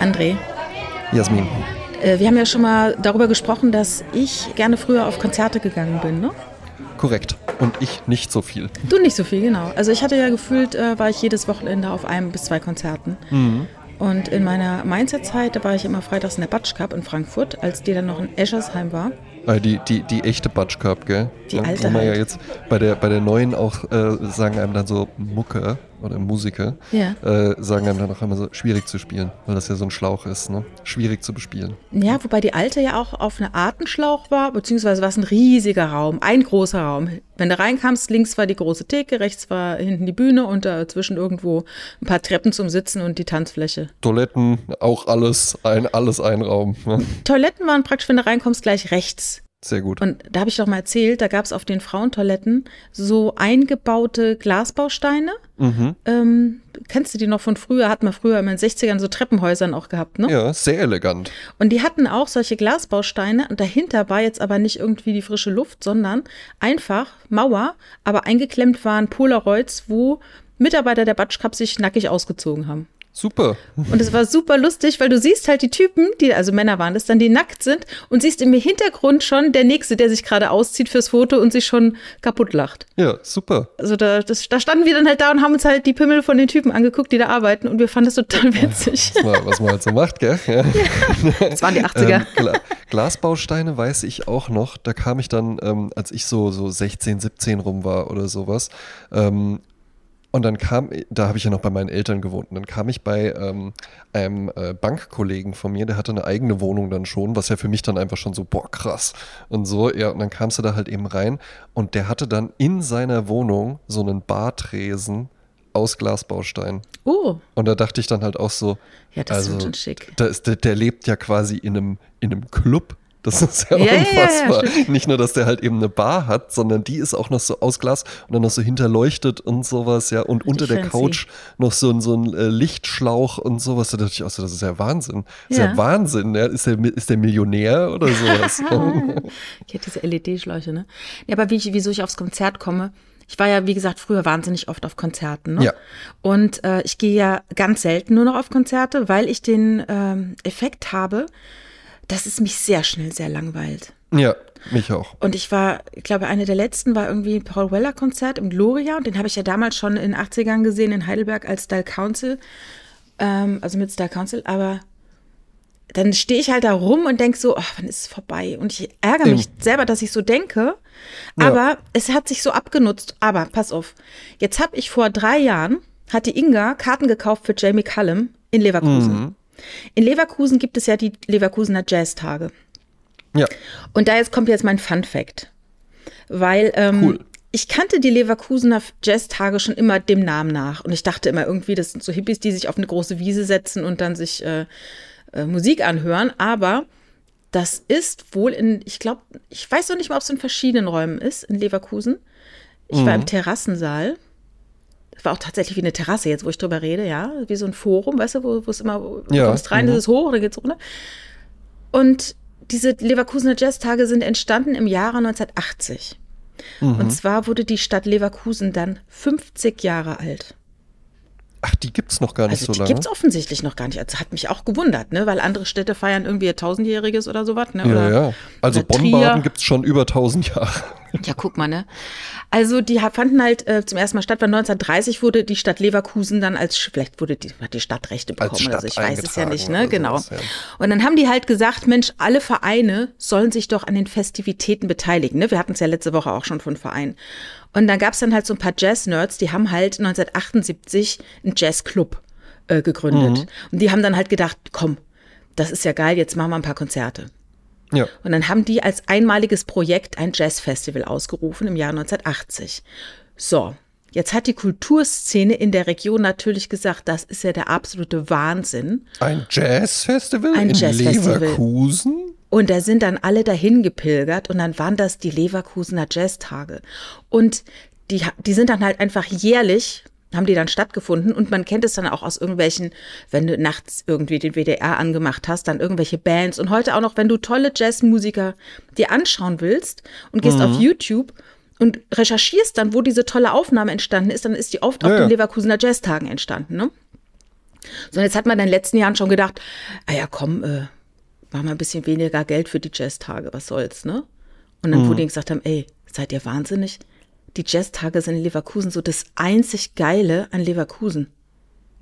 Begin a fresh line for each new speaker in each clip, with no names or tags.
André,
Jasmin.
äh, wir haben ja schon mal darüber gesprochen, dass ich gerne früher auf Konzerte gegangen bin, ne?
Korrekt. Und ich nicht so viel.
Du nicht so viel, genau. Also ich hatte ja gefühlt, äh, war ich jedes Wochenende auf einem bis zwei Konzerten. Und in meiner Mindset-Zeit, da war ich immer freitags in der Batsch Cup in Frankfurt, als die dann noch in Eschersheim war.
Äh, die, die, die echte Batsch Cup, gell?
Die
Ja,
alte
Wo man ja
halt.
jetzt bei der, bei der neuen auch äh, sagen einem dann so Mucke oder Musiker,
Ja.
äh, sagen einem dann auch immer so schwierig zu spielen, weil das ja so ein Schlauch ist, ne? Schwierig zu bespielen.
Ja, wobei die alte ja auch auf eine Art ein Schlauch war, beziehungsweise war es ein riesiger Raum, ein großer Raum. Wenn du reinkamst, links war die große Theke, rechts war hinten die Bühne und dazwischen irgendwo ein paar Treppen zum Sitzen und die Tanzfläche.
Toiletten, auch alles, ein, alles ein Raum. Ne?
Toiletten waren praktisch, wenn du reinkommst, gleich rechts.
Sehr gut.
Und da habe ich doch mal erzählt, da gab es auf den Frauentoiletten so eingebaute Glasbausteine.
Mhm.
Ähm, kennst du die noch von früher? Hat man früher in den 60ern so Treppenhäusern auch gehabt, ne?
Ja, sehr elegant.
Und die hatten auch solche Glasbausteine und dahinter war jetzt aber nicht irgendwie die frische Luft, sondern einfach Mauer, aber eingeklemmt waren Polaroids, wo Mitarbeiter der Batsch Cup sich nackig ausgezogen haben.
Super.
Und es war super lustig, weil du siehst halt die Typen, die, also Männer waren das dann, die nackt sind und siehst im Hintergrund schon der Nächste, der sich gerade auszieht fürs Foto und sich schon kaputt lacht.
Ja, super.
Also da, das, da standen wir dann halt da und haben uns halt die Pimmel von den Typen angeguckt, die da arbeiten und wir fanden das total witzig.
Was man, was man halt so macht, gell? Ja.
Das waren die 80er.
Ähm, Gla Glasbausteine weiß ich auch noch. Da kam ich dann, ähm, als ich so, so 16, 17 rum war oder sowas. Ähm, und dann kam, da habe ich ja noch bei meinen Eltern gewohnt. Und dann kam ich bei ähm, einem äh, Bankkollegen von mir, der hatte eine eigene Wohnung dann schon, was ja für mich dann einfach schon so, boah, krass. Und so, ja, und dann kamst du da halt eben rein. Und der hatte dann in seiner Wohnung so einen Bartresen aus Glasbaustein.
Oh,
Und da dachte ich dann halt auch so,
ja, das
also,
ist schon schick.
da ist, der, der lebt ja quasi in einem, in einem Club. Das ist ja,
Ja, ja, ja,
unfassbar.
ja,
Nicht nur, dass der halt eben eine Bar hat, sondern die ist auch noch so aus Glas und dann noch so hinterleuchtet und sowas, ja. Und unter der
fancy.
Couch noch so ein, so ein äh, Lichtschlauch und sowas. Da dachte ich auch so, das ist ja Wahnsinn. Das ist ja
Ja.
Wahnsinn. Ja. Ist, der, ist der Millionär oder sowas?
Ich hätte diese LED-Schläuche, ne? Ja, aber wie ich, wieso ich aufs Konzert komme, ich war ja, wie gesagt, früher wahnsinnig oft auf Konzerten, ne?
Ja.
Und äh, ich gehe ja ganz selten nur noch auf Konzerte, weil ich den ähm, Effekt habe, dass es mich sehr schnell sehr langweilt.
ja, mich auch.
Und ich war, ich glaube, eine der letzten war irgendwie ein Paul Weller Konzert im Gloria und den habe ich ja damals schon in den 80ern gesehen in Heidelberg als Style Council, ähm, also mit Style Council, aber dann stehe ich halt da rum und denke so, ach, wann ist es vorbei? Und ich ärgere mich selber, dass ich so denke, aber es hat sich so abgenutzt. Aber pass auf, jetzt habe ich vor drei Jahren, hat die Inga Karten gekauft für Jamie Cullum in Leverkusen. In Leverkusen gibt es ja die Leverkusener Jazztage.
Ja,
Und da jetzt kommt jetzt mein Fun Fact. Weil ähm,
Cool.
ich kannte die Leverkusener Jazztage schon immer dem Namen nach. Und ich dachte immer irgendwie, das sind so Hippies, die sich auf eine große Wiese setzen und dann sich äh, äh, Musik anhören. Aber das ist wohl in, ich glaube, ich weiß noch nicht mal, ob es in verschiedenen Räumen ist in Leverkusen. Ich war im Terrassensaal. Das war auch tatsächlich wie eine Terrasse jetzt, wo ich drüber rede, ja. Wie so ein Forum, weißt du, wo wo es immer, du
Ja,
kommst rein,
mhm.
das ist hoch, dann geht's runter. Und diese Leverkusener Jazztage sind entstanden im Jahre 1980. Und zwar wurde die Stadt Leverkusen dann 50 Jahre alt.
ach, die gibt's noch gar nicht
Also
so
die
lange.
gibt's offensichtlich noch gar nicht. Also hat mich auch gewundert, ne? Weil andere Städte feiern irgendwie ihr tausendjähriges oder sowas, ne?
ja,
Oder,
ja. Also. Bonn-Baden gibt's schon über 1000 Jahre.
Ja, guck mal, ne? Also die fanden halt äh, zum ersten Mal statt, weil 1930 wurde die Stadt Leverkusen dann als, vielleicht wurde die, hat die Stadtrechte
Als
bekommen, also ich
Stadt
weiß es ja nicht, ne? Genau.
sowas, ja.
Und dann haben die halt gesagt, Mensch, alle Vereine sollen sich doch an den Festivitäten beteiligen, ne? Wir hatten es ja letzte Woche auch schon von Vereinen. Und dann gab's dann halt so ein paar Jazz-Nerds, die haben halt 1978 einen Jazzclub äh, gegründet. Und die haben dann halt gedacht, komm, das ist ja geil, jetzt machen wir ein paar Konzerte.
Ja.
Und dann haben die als einmaliges Projekt ein Jazzfestival ausgerufen im Jahr 1980. So, jetzt hat die Kulturszene in der Region natürlich gesagt, das ist ja der absolute Wahnsinn.
Ein Jazzfestival
Ein
in
Jazzfestival.
Leverkusen?
Und da sind dann alle dahin gepilgert und dann waren das die Leverkusener Jazztage. Und die, die sind dann halt einfach jährlich, haben die dann stattgefunden und man kennt es dann auch aus irgendwelchen, wenn du nachts irgendwie den WDR angemacht hast, dann irgendwelche Bands und heute auch noch, wenn du tolle Jazzmusiker dir anschauen willst und gehst auf YouTube und recherchierst dann, wo diese tolle Aufnahme entstanden ist, dann ist die oft
Ja,
auf den Leverkusener Jazztagen entstanden. Ne? So, und jetzt hat man in den letzten Jahren schon gedacht, ah ja, komm, äh, mach mal ein bisschen weniger Geld für die Jazztage, was soll's, ne? Und dann, wo die gesagt haben, ey, seid ihr wahnsinnig? Die Jazztage sind in Leverkusen so das einzig Geile an Leverkusen.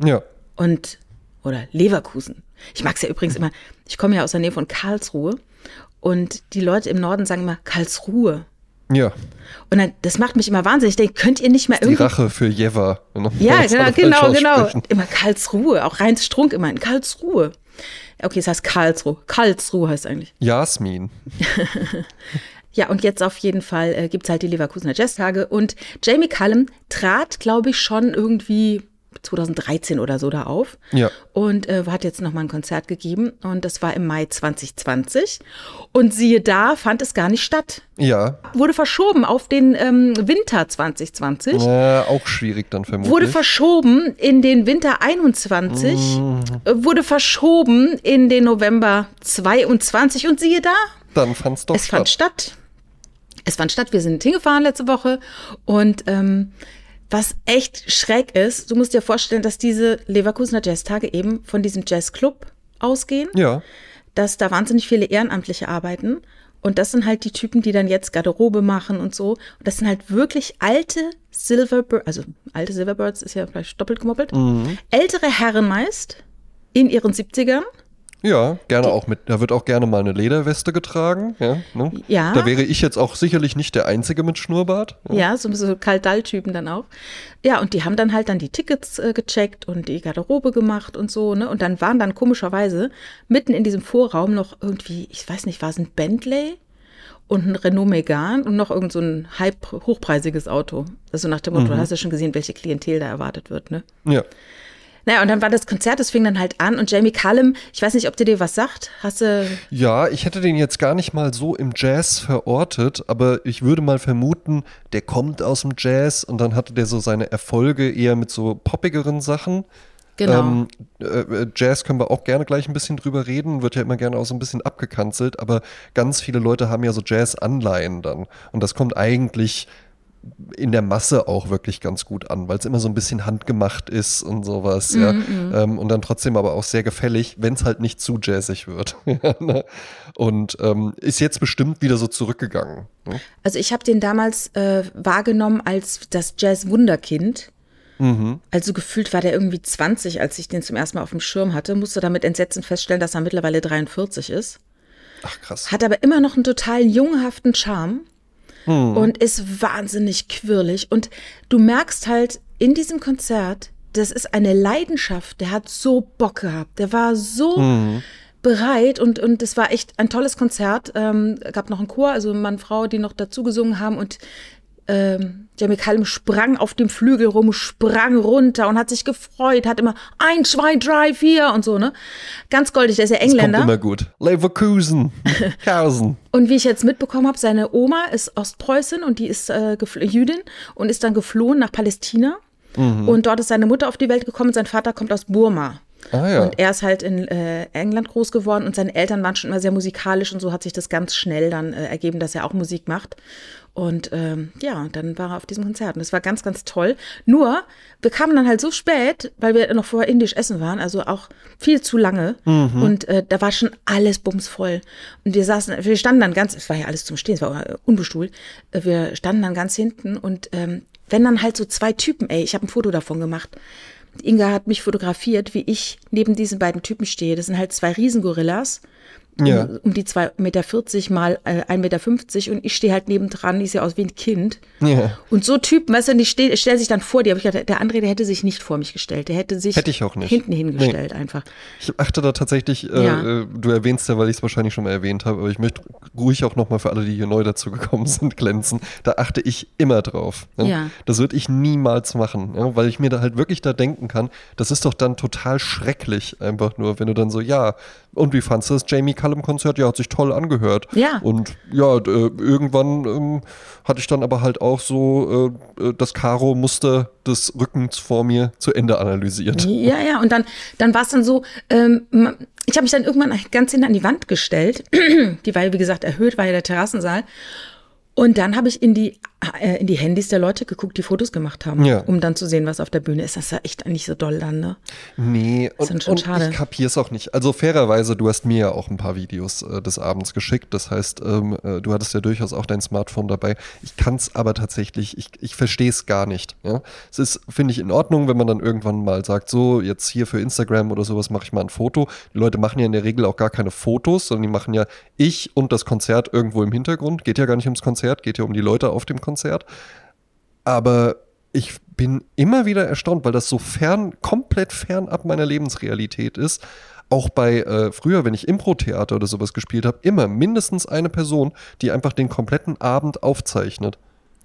Ja.
Und, oder Leverkusen. Ich mag es ja übrigens immer, ich komme ja aus der Nähe von Karlsruhe und die Leute im Norden sagen immer Karlsruhe.
Ja.
Und dann, das macht mich immer wahnsinnig. Ich denke, könnt ihr nicht mehr
Die
irgendwie.
Rache für Jever. ne?
Ja, genau, genau, genau.
aussprechen.
Immer Karlsruhe, auch Rheins Strunk immer in Karlsruhe. Okay, es heißt Karlsruhe. Karlsruhe heißt eigentlich.
Jasmin.
Ja, und jetzt auf jeden Fall äh, gibt es halt die Leverkusener Jazztage. Und Jamie Cullum trat, glaube ich, schon irgendwie 2013 oder so da auf.
Ja.
Und äh, hat jetzt nochmal ein Konzert gegeben. Und das war im Mai 2020. Und siehe da, fand es gar nicht statt.
Ja.
Wurde verschoben auf den ähm, Winter 2020.
Äh, auch schwierig dann vermutlich.
Wurde verschoben in den Winter 21, äh, wurde verschoben in den November 22 und siehe da,
dann fand's doch
es fand
statt.
Es fand statt, wir sind hingefahren letzte Woche und ähm, was echt schräg ist, du musst dir vorstellen, dass diese Leverkusener Jazztage eben von diesem Jazzclub ausgehen,
Ja.
dass da wahnsinnig viele Ehrenamtliche arbeiten und das sind halt die Typen, die dann jetzt Garderobe machen und so. Und das sind halt wirklich alte Silverbirds, also alte Silverbirds ist ja vielleicht doppelt gemoppelt,
Mhm.
ältere Herren meist in ihren 70ern.
Ja, gerne auch mit. Da wird auch gerne mal eine Lederweste getragen. Ja, ne?
Ja.
Da wäre ich jetzt auch sicherlich nicht der Einzige mit Schnurrbart.
Ja, so, so Kaldall-Typen dann auch. Ja, und die haben dann halt dann die Tickets äh, gecheckt und die Garderobe gemacht und so, ne? Und dann waren dann komischerweise mitten in diesem Vorraum noch irgendwie, ich weiß nicht, war es ein Bentley und ein Renault Megane und noch irgend so ein halb hochpreisiges Auto. Also nach dem Motto, du hast ja schon gesehen, welche Klientel da erwartet wird, ne?
Ja.
Naja, und dann war das Konzert, das fing dann halt an und Jamie Cullum, ich weiß nicht, ob der dir was sagt. Hast du.
Ja, ich hätte den jetzt gar nicht mal so im Jazz verortet, aber ich würde mal vermuten, der kommt aus dem Jazz und dann hatte der so seine Erfolge eher mit so poppigeren Sachen.
Genau.
Ähm, äh, Jazz können wir auch gerne gleich ein bisschen drüber reden, wird ja immer gerne auch so ein bisschen abgekanzelt, aber ganz viele Leute haben ja so Jazz-Anleihen dann. Und das kommt eigentlich in der Masse auch wirklich ganz gut an, weil es immer so ein bisschen handgemacht ist und sowas, ja. Ähm, und dann trotzdem aber auch sehr gefällig, wenn es halt nicht zu jazzig wird. Ne? und ähm, ist jetzt bestimmt wieder so zurückgegangen. Ne?
Also ich habe den damals äh, wahrgenommen als das Jazz-Wunderkind. Also gefühlt war der irgendwie 20, als ich den zum ersten Mal auf dem Schirm hatte, musste damit entsetzen feststellen, dass er mittlerweile 43 ist.
Ach krass.
Hat aber immer noch einen total jungenhaften Charme und ist wahnsinnig quirlig. Und du merkst halt in diesem Konzert, das ist eine Leidenschaft. Der hat so Bock gehabt. Der war so bereit und und es war echt ein tolles Konzert. Ähm, gab noch einen Chor, also Mann, Frau, die noch dazu gesungen haben und ähm, Jamie Cullum sprang auf dem Flügel rum, sprang runter und hat sich gefreut, hat immer ein, zwei, drei, vier und so, ne? Ganz goldig, der ist ja
Das kommt
Engländer.
immer gut. Leverkusen. Kausen.
Und wie ich jetzt mitbekommen habe, seine Oma ist Ostpreußin und die ist äh, Jüdin und ist dann geflohen nach Palästina. Und dort ist seine Mutter auf die Welt gekommen sein Vater kommt aus Burma.
Ah ja.
Und er ist halt in äh, England groß geworden und seine Eltern waren schon immer sehr musikalisch und so hat sich das ganz schnell dann äh, ergeben, dass er auch Musik macht. Und ähm, ja, dann war er auf diesem Konzert und das war ganz, ganz toll. Nur, wir kamen dann halt so spät, weil wir noch vorher indisch essen waren, also auch viel zu lange. Und äh, da war schon alles bumsvoll. Und wir saßen, wir standen dann ganz, es war ja alles zum Stehen, es war unbestuhlt. Äh, Wir standen dann ganz hinten und ähm, wenn dann halt so zwei Typen, ey, ich habe ein Foto davon gemacht. Inga hat mich fotografiert, wie ich neben diesen beiden Typen stehe. Das sind halt zwei Riesengorillas.
Ja.
Um, um die 2,40 Meter mal äh, 1,50 Meter und ich stehe halt nebendran, die sieht aus wie ein Kind.
Ja.
Und so Typen, weißt du, die steh, stellen sich dann vor dir. Aber ich dachte, der André, der hätte sich nicht vor mich gestellt. Der hätte sich
Hätte ich auch nicht.
hinten hingestellt einfach.
Ich achte da tatsächlich, äh,
Ja.
äh, du erwähnst ja, weil ich es wahrscheinlich schon mal erwähnt habe, aber ich möchte ruhig auch nochmal für alle, die hier neu dazu gekommen sind, glänzen. Da achte ich immer drauf. Ne?
Ja.
Das würde ich niemals machen, ja? weil ich mir da halt wirklich da denken kann, das ist doch dann total schrecklich, einfach nur, wenn du dann so, ja, und wie fandst du das Jamie Cullum Konzert? Ja, hat sich toll angehört.
Ja.
Und ja, äh, irgendwann ähm, hatte ich dann aber halt auch so äh, äh, das Karo-Muster des Rückens vor mir zu Ende analysiert.
Ja, ja, und dann, dann war es dann so, ähm, ich habe mich dann irgendwann ganz hinten an die Wand gestellt. die war ja, wie gesagt, erhöht, war ja der Terrassensaal. Und dann habe ich in die, äh, in die Handys der Leute geguckt, die Fotos gemacht haben,
Ja.
um dann zu sehen, was auf der Bühne ist. Das ist ja echt nicht so doll dann, ne?
Nee,
dann
und, und ich kapiere es auch nicht. Also fairerweise, du hast mir ja auch ein paar Videos äh, des Abends geschickt. Das heißt, ähm, äh, du hattest ja durchaus auch dein Smartphone dabei. Ich kann es aber tatsächlich, ich, ich verstehe es gar nicht. Ja? Es ist, finde ich, in Ordnung, wenn man dann irgendwann mal sagt, so, jetzt hier für Instagram oder sowas mache ich mal ein Foto. Die Leute machen ja in der Regel auch gar keine Fotos, sondern die machen ja ich und das Konzert irgendwo im Hintergrund. Geht ja gar nicht ums Konzert, geht ja um die Leute auf dem Konzert. Aber ich bin immer wieder erstaunt, weil das so fern, komplett fernab meiner Lebensrealität ist. Auch bei äh, früher, wenn ich Impro-Theater oder sowas gespielt habe, immer mindestens eine Person, die einfach den kompletten Abend aufzeichnet.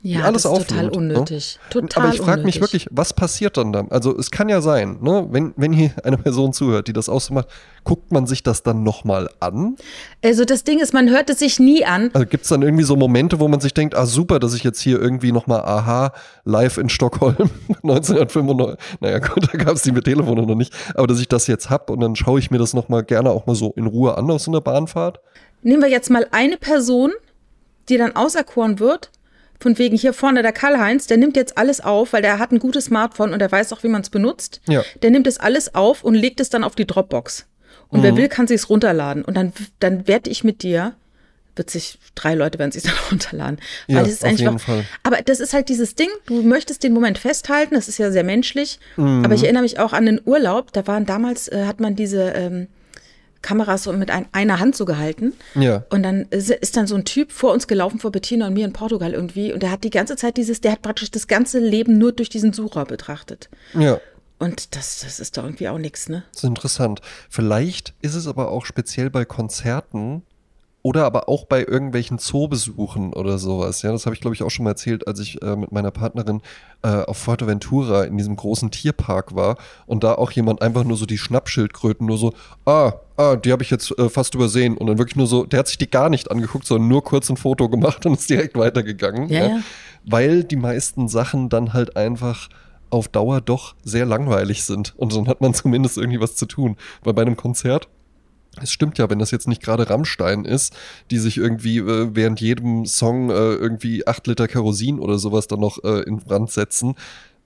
Ja,
alles
das ist total
ne?
unnötig. Total
Aber ich frage mich wirklich, was passiert dann da? Also es kann ja sein, ne? wenn, wenn hier eine Person zuhört, die das auch so macht, guckt man sich das dann nochmal an?
Also das Ding ist, man hört es sich nie an.
Also gibt es dann irgendwie so Momente, wo man sich denkt, ah super, dass ich jetzt hier irgendwie nochmal Aha live in Stockholm 1995, naja gut, da gab es die mit Telefone noch nicht, aber dass ich das jetzt hab und dann schaue ich mir das nochmal gerne auch mal so in Ruhe an aus so einer Bahnfahrt.
Nehmen wir jetzt mal eine Person, die dann auserkoren wird. Von wegen hier vorne der Karl-Heinz, der nimmt jetzt alles auf, weil der hat ein gutes Smartphone und der weiß auch, wie man es benutzt.
Ja.
Der nimmt es alles auf und legt es dann auf die Dropbox. Und
Mhm.
wer will, kann sich runterladen. Und dann, dann werde ich mit dir, wird sich, drei Leute werden sich dann runterladen. Weil
Ja,
das ist
auf
eigentlich
jeden
noch,
Fall.
Aber das ist halt dieses Ding, du möchtest den Moment festhalten, das ist ja sehr menschlich.
Mhm.
Aber ich erinnere mich auch an den Urlaub, da waren damals, äh, hat man diese ähm, Kameras so mit ein, einer Hand so gehalten.
Ja.
Und dann ist, ist dann so ein Typ vor uns gelaufen, vor Bettina und mir in Portugal irgendwie. Und der hat die ganze Zeit dieses, der hat praktisch das ganze Leben nur durch diesen Sucher betrachtet.
Ja.
Und das, das ist doch irgendwie auch nichts, ne?
Das ist interessant. Vielleicht ist es aber auch speziell bei Konzerten oder aber auch bei irgendwelchen Zoobesuchen oder sowas. Ja, das habe ich glaube ich auch schon mal erzählt, als ich äh, mit meiner Partnerin äh, auf Fuerteventura in diesem großen Tierpark war und da auch jemand einfach nur so die Schnappschildkröten nur so, ah, ah, die habe ich jetzt äh, fast übersehen und dann wirklich nur so, der hat sich die gar nicht angeguckt, sondern nur kurz ein Foto gemacht und ist direkt weitergegangen.
Ja, ja.
Weil die meisten Sachen dann halt einfach auf Dauer doch sehr langweilig sind. Und dann hat man zumindest irgendwie was zu tun. Weil bei einem Konzert, es stimmt ja, wenn das jetzt nicht gerade Rammstein ist, die sich irgendwie äh, während jedem Song äh, irgendwie acht Liter Kerosin oder sowas dann noch äh, in Brand setzen,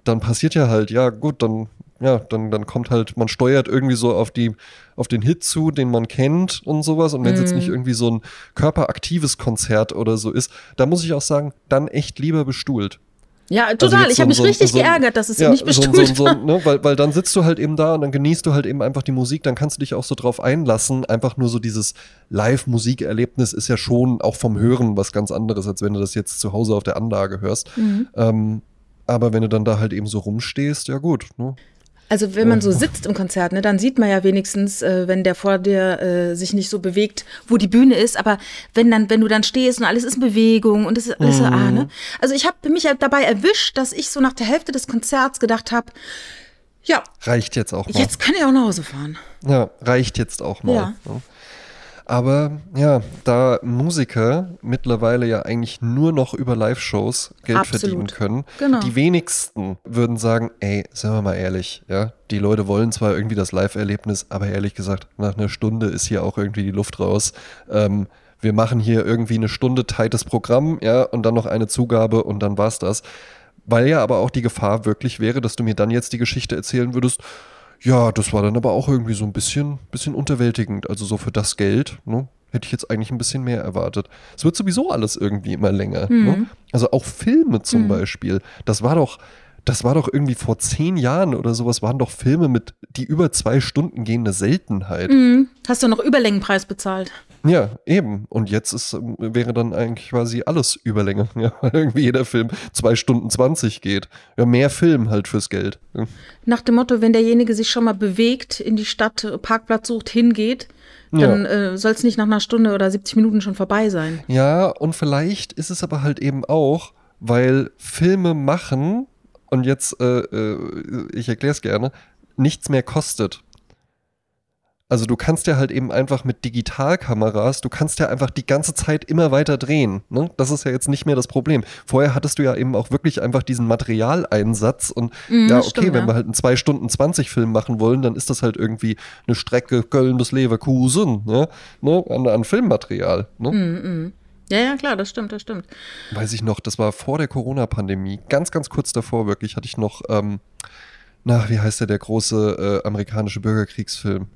dann passiert ja halt, ja gut, dann, ja, dann, dann kommt halt, man steuert irgendwie so auf die, auf den Hit zu, den man kennt und sowas. Und wenn es jetzt nicht irgendwie so ein körperaktives Konzert oder so ist, da muss ich auch sagen, dann echt lieber bestuhlt.
Ja,
Also
total.
jetzt
ich habe mich
so
richtig
so
geärgert, dass es
ja,
nicht
so, so, ein- so, ne, weil, weil dann sitzt du halt eben da und dann genießt du halt eben einfach die Musik, dann kannst du dich auch so drauf einlassen. Einfach nur so dieses Live-Musikerlebnis ist ja schon auch vom Hören was ganz anderes, als wenn du das jetzt zu Hause auf der Anlage hörst.
Mhm.
Ähm, aber wenn du dann da halt eben so rumstehst, ja gut. Ne?
Also wenn man so sitzt im Konzert, ne, dann sieht man ja wenigstens, äh, wenn der vor dir äh, sich nicht so bewegt, wo die Bühne ist. Aber wenn dann, wenn du dann stehst und alles ist in Bewegung und es ist alles so, ah, ne? Also ich habe mich ja dabei erwischt, dass ich so nach der Hälfte des Konzerts gedacht habe, ja,
Reicht jetzt auch mal.
jetzt kann ich auch nach Hause fahren.
Ja, reicht jetzt auch mal.
Ja.
ne? Aber ja, da Musiker mittlerweile ja eigentlich nur noch über Live-Shows Geld
Absolut.
verdienen können,
Genau.
die wenigsten würden sagen, ey, sagen wir mal ehrlich, ja, die Leute wollen zwar irgendwie das Live-Erlebnis, aber ehrlich gesagt, nach einer Stunde ist hier auch irgendwie die Luft raus. Ähm, wir machen hier irgendwie eine Stunde tightes Programm, ja, und dann noch eine Zugabe und dann war's das. Weil ja aber auch die Gefahr wirklich wäre, dass du mir dann jetzt die Geschichte erzählen würdest, ja, das war dann aber auch irgendwie so ein bisschen, bisschen unterwältigend. Also so für das Geld, ne, hätte ich jetzt eigentlich ein bisschen mehr erwartet. Es wird sowieso alles irgendwie immer länger. Ne? Also auch Filme zum Beispiel. Das war doch, das war doch irgendwie vor zehn Jahren oder sowas, waren doch Filme mit, die über zwei Stunden gehen, eine Seltenheit.
Mhm. Hast du noch Überlängenpreis bezahlt?
Ja, eben. Und jetzt ist, ähm, wäre dann eigentlich quasi alles Überlänge, ja, weil irgendwie jeder Film zwei Stunden zwanzig geht. Ja, mehr Film halt fürs Geld. Ja.
Nach dem Motto, wenn derjenige sich schon mal bewegt, in die Stadt, äh, Parkplatz sucht, hingeht, dann äh, soll es nicht nach einer Stunde oder 70 Minuten schon vorbei sein.
Ja, und vielleicht ist es aber halt eben auch, weil Filme machen, und jetzt, äh, äh, ich erkläre es gerne, nichts mehr kostet. Also du kannst ja halt eben einfach mit Digitalkameras, du kannst ja einfach die ganze Zeit immer weiter drehen. Ne? Das ist ja jetzt nicht mehr das Problem. Vorher hattest du ja eben auch wirklich einfach diesen Materialeinsatz und ja,
das
okay,
stimmt,
wenn
ja.
wir halt einen 2 Stunden 20 Film machen wollen, dann ist das halt irgendwie eine Strecke Köln bis Leverkusen, ne? Ne? An, an Filmmaterial. Ne?
Ja, ja, klar, das stimmt, das stimmt.
Weiß ich noch, das war vor der Corona-Pandemie. Ganz, ganz kurz davor wirklich hatte ich noch, ähm, na, wie heißt der, der große äh, amerikanische Bürgerkriegsfilm?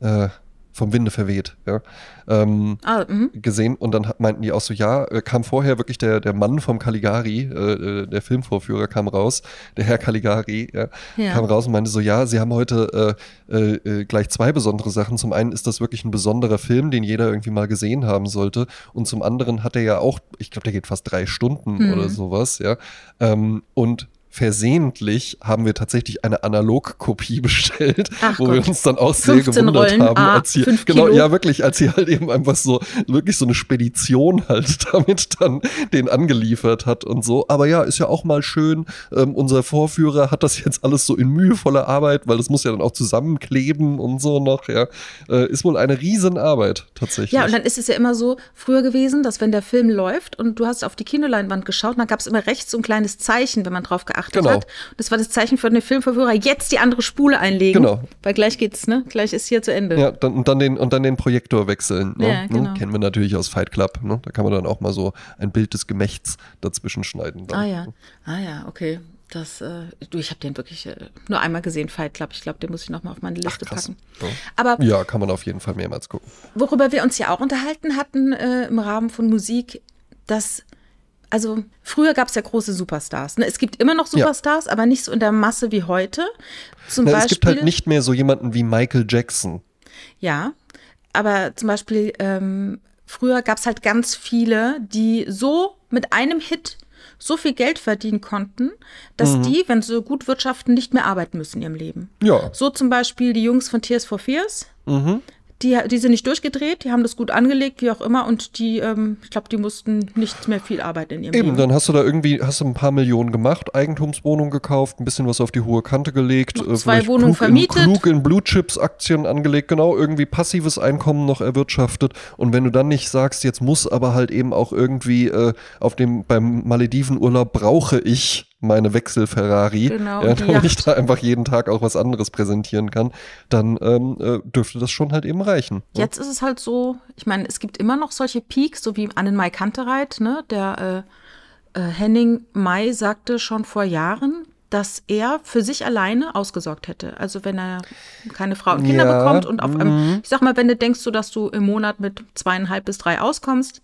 Äh, vom Winde verweht, ja, ähm,
Ah, mhm.
gesehen und dann meinten die auch so, ja, äh, kam vorher wirklich der, der Mann vom Caligari, äh, äh, der Filmvorführer kam raus, der Herr Caligari, ja,
Ja.
kam raus und meinte so, ja, sie haben heute äh, äh, äh, gleich zwei besondere Sachen. Zum einen ist das wirklich ein besonderer Film, den jeder irgendwie mal gesehen haben sollte und zum anderen hat er ja auch, ich glaube, der geht fast drei Stunden
Mhm.
oder sowas, ja, ähm, und versehentlich haben wir tatsächlich eine Analogkopie bestellt,
Ach
wo wir
Gott.
uns dann auch sehr
15
gewundert
Rollen,
haben,
ah,
als sie,
fünf
genau,
Kilo.
ja wirklich, als sie halt eben einfach so wirklich so eine Spedition halt damit dann den angeliefert hat und so. Aber ja, ist ja auch mal schön. Ähm, unser Vorführer hat das jetzt alles so in mühevoller Arbeit, weil das muss ja dann auch zusammenkleben und so noch. Ja, äh, ist wohl eine Riesenarbeit tatsächlich.
Ja, und dann ist es ja immer so früher gewesen, dass wenn der Film läuft und du hast auf die Kinoleinwand geschaut, dann gab es immer rechts so ein kleines Zeichen, wenn man drauf geachtet
Genau.
hat. Das war das Zeichen für den Filmverführer, jetzt die andere Spule einlegen.
Genau.
Weil gleich geht's, ne? Gleich ist hier zu Ende.
Ja, dann, und, dann den, und dann den Projektor wechseln. Ne?
Ja, genau.
ne? Kennen wir natürlich aus Fight Club. Ne? Da kann man dann auch mal so ein Bild des Gemächts dazwischen schneiden. Dann.
Ah ja, ah ja, okay. Das, äh, du, ich habe den wirklich äh, nur einmal gesehen, Fight Club. Ich glaube, den muss ich noch mal auf meine Liste
krass.
packen.
Ja.
Aber
Ja, kann man auf jeden Fall mehrmals gucken.
worüber wir uns ja auch unterhalten hatten äh, im Rahmen von Musik, dass also früher gab es ja große Superstars. Ne? Es gibt immer noch
Ja.
Superstars, aber nicht so in der Masse wie heute. Zum
Na,
Beispiel.
es gibt halt nicht mehr so jemanden wie Michael Jackson.
Ja, aber zum Beispiel ähm, früher gab es halt ganz viele, die so mit einem Hit so viel Geld verdienen konnten, dass
Mhm.
die, wenn sie gut wirtschaften, nicht mehr arbeiten müssen in ihrem Leben.
Ja.
So zum Beispiel die Jungs von Tears for Fears.
Mhm.
Die, die sind nicht durchgedreht, die haben das gut angelegt, wie auch immer, und die, ähm, ich glaube, die mussten nicht mehr viel arbeiten in ihrem
Eben,
Leben.
dann hast du da irgendwie, hast du ein paar Millionen gemacht, Eigentumswohnung gekauft, ein bisschen was auf die hohe Kante gelegt,
Noch
äh,
zwei Wohnungen
klug
vermietet.
In, klug in Blue Chips Aktien angelegt, genau, irgendwie passives Einkommen noch erwirtschaftet. Und wenn du dann nicht sagst, jetzt muss aber halt eben auch irgendwie äh, auf dem, beim Maledivenurlaub brauche ich meine Wechsel-Ferrari,
Genau,
ja, damit ich da einfach jeden Tag auch was anderes präsentieren kann, dann ähm, äh, dürfte das schon halt eben reichen. ne?
Jetzt ist es halt so, ich meine, es gibt immer noch solche Peaks, so wie Annenmai Kantereit, ne? Der äh, äh, Henning May sagte schon vor Jahren, dass er für sich alleine ausgesorgt hätte. Also wenn er keine Frau und Kinder
Ja,
bekommt und auf
mhm.
einem, ich sag mal, wenn du denkst, so, dass du im Monat mit zweieinhalb bis drei auskommst,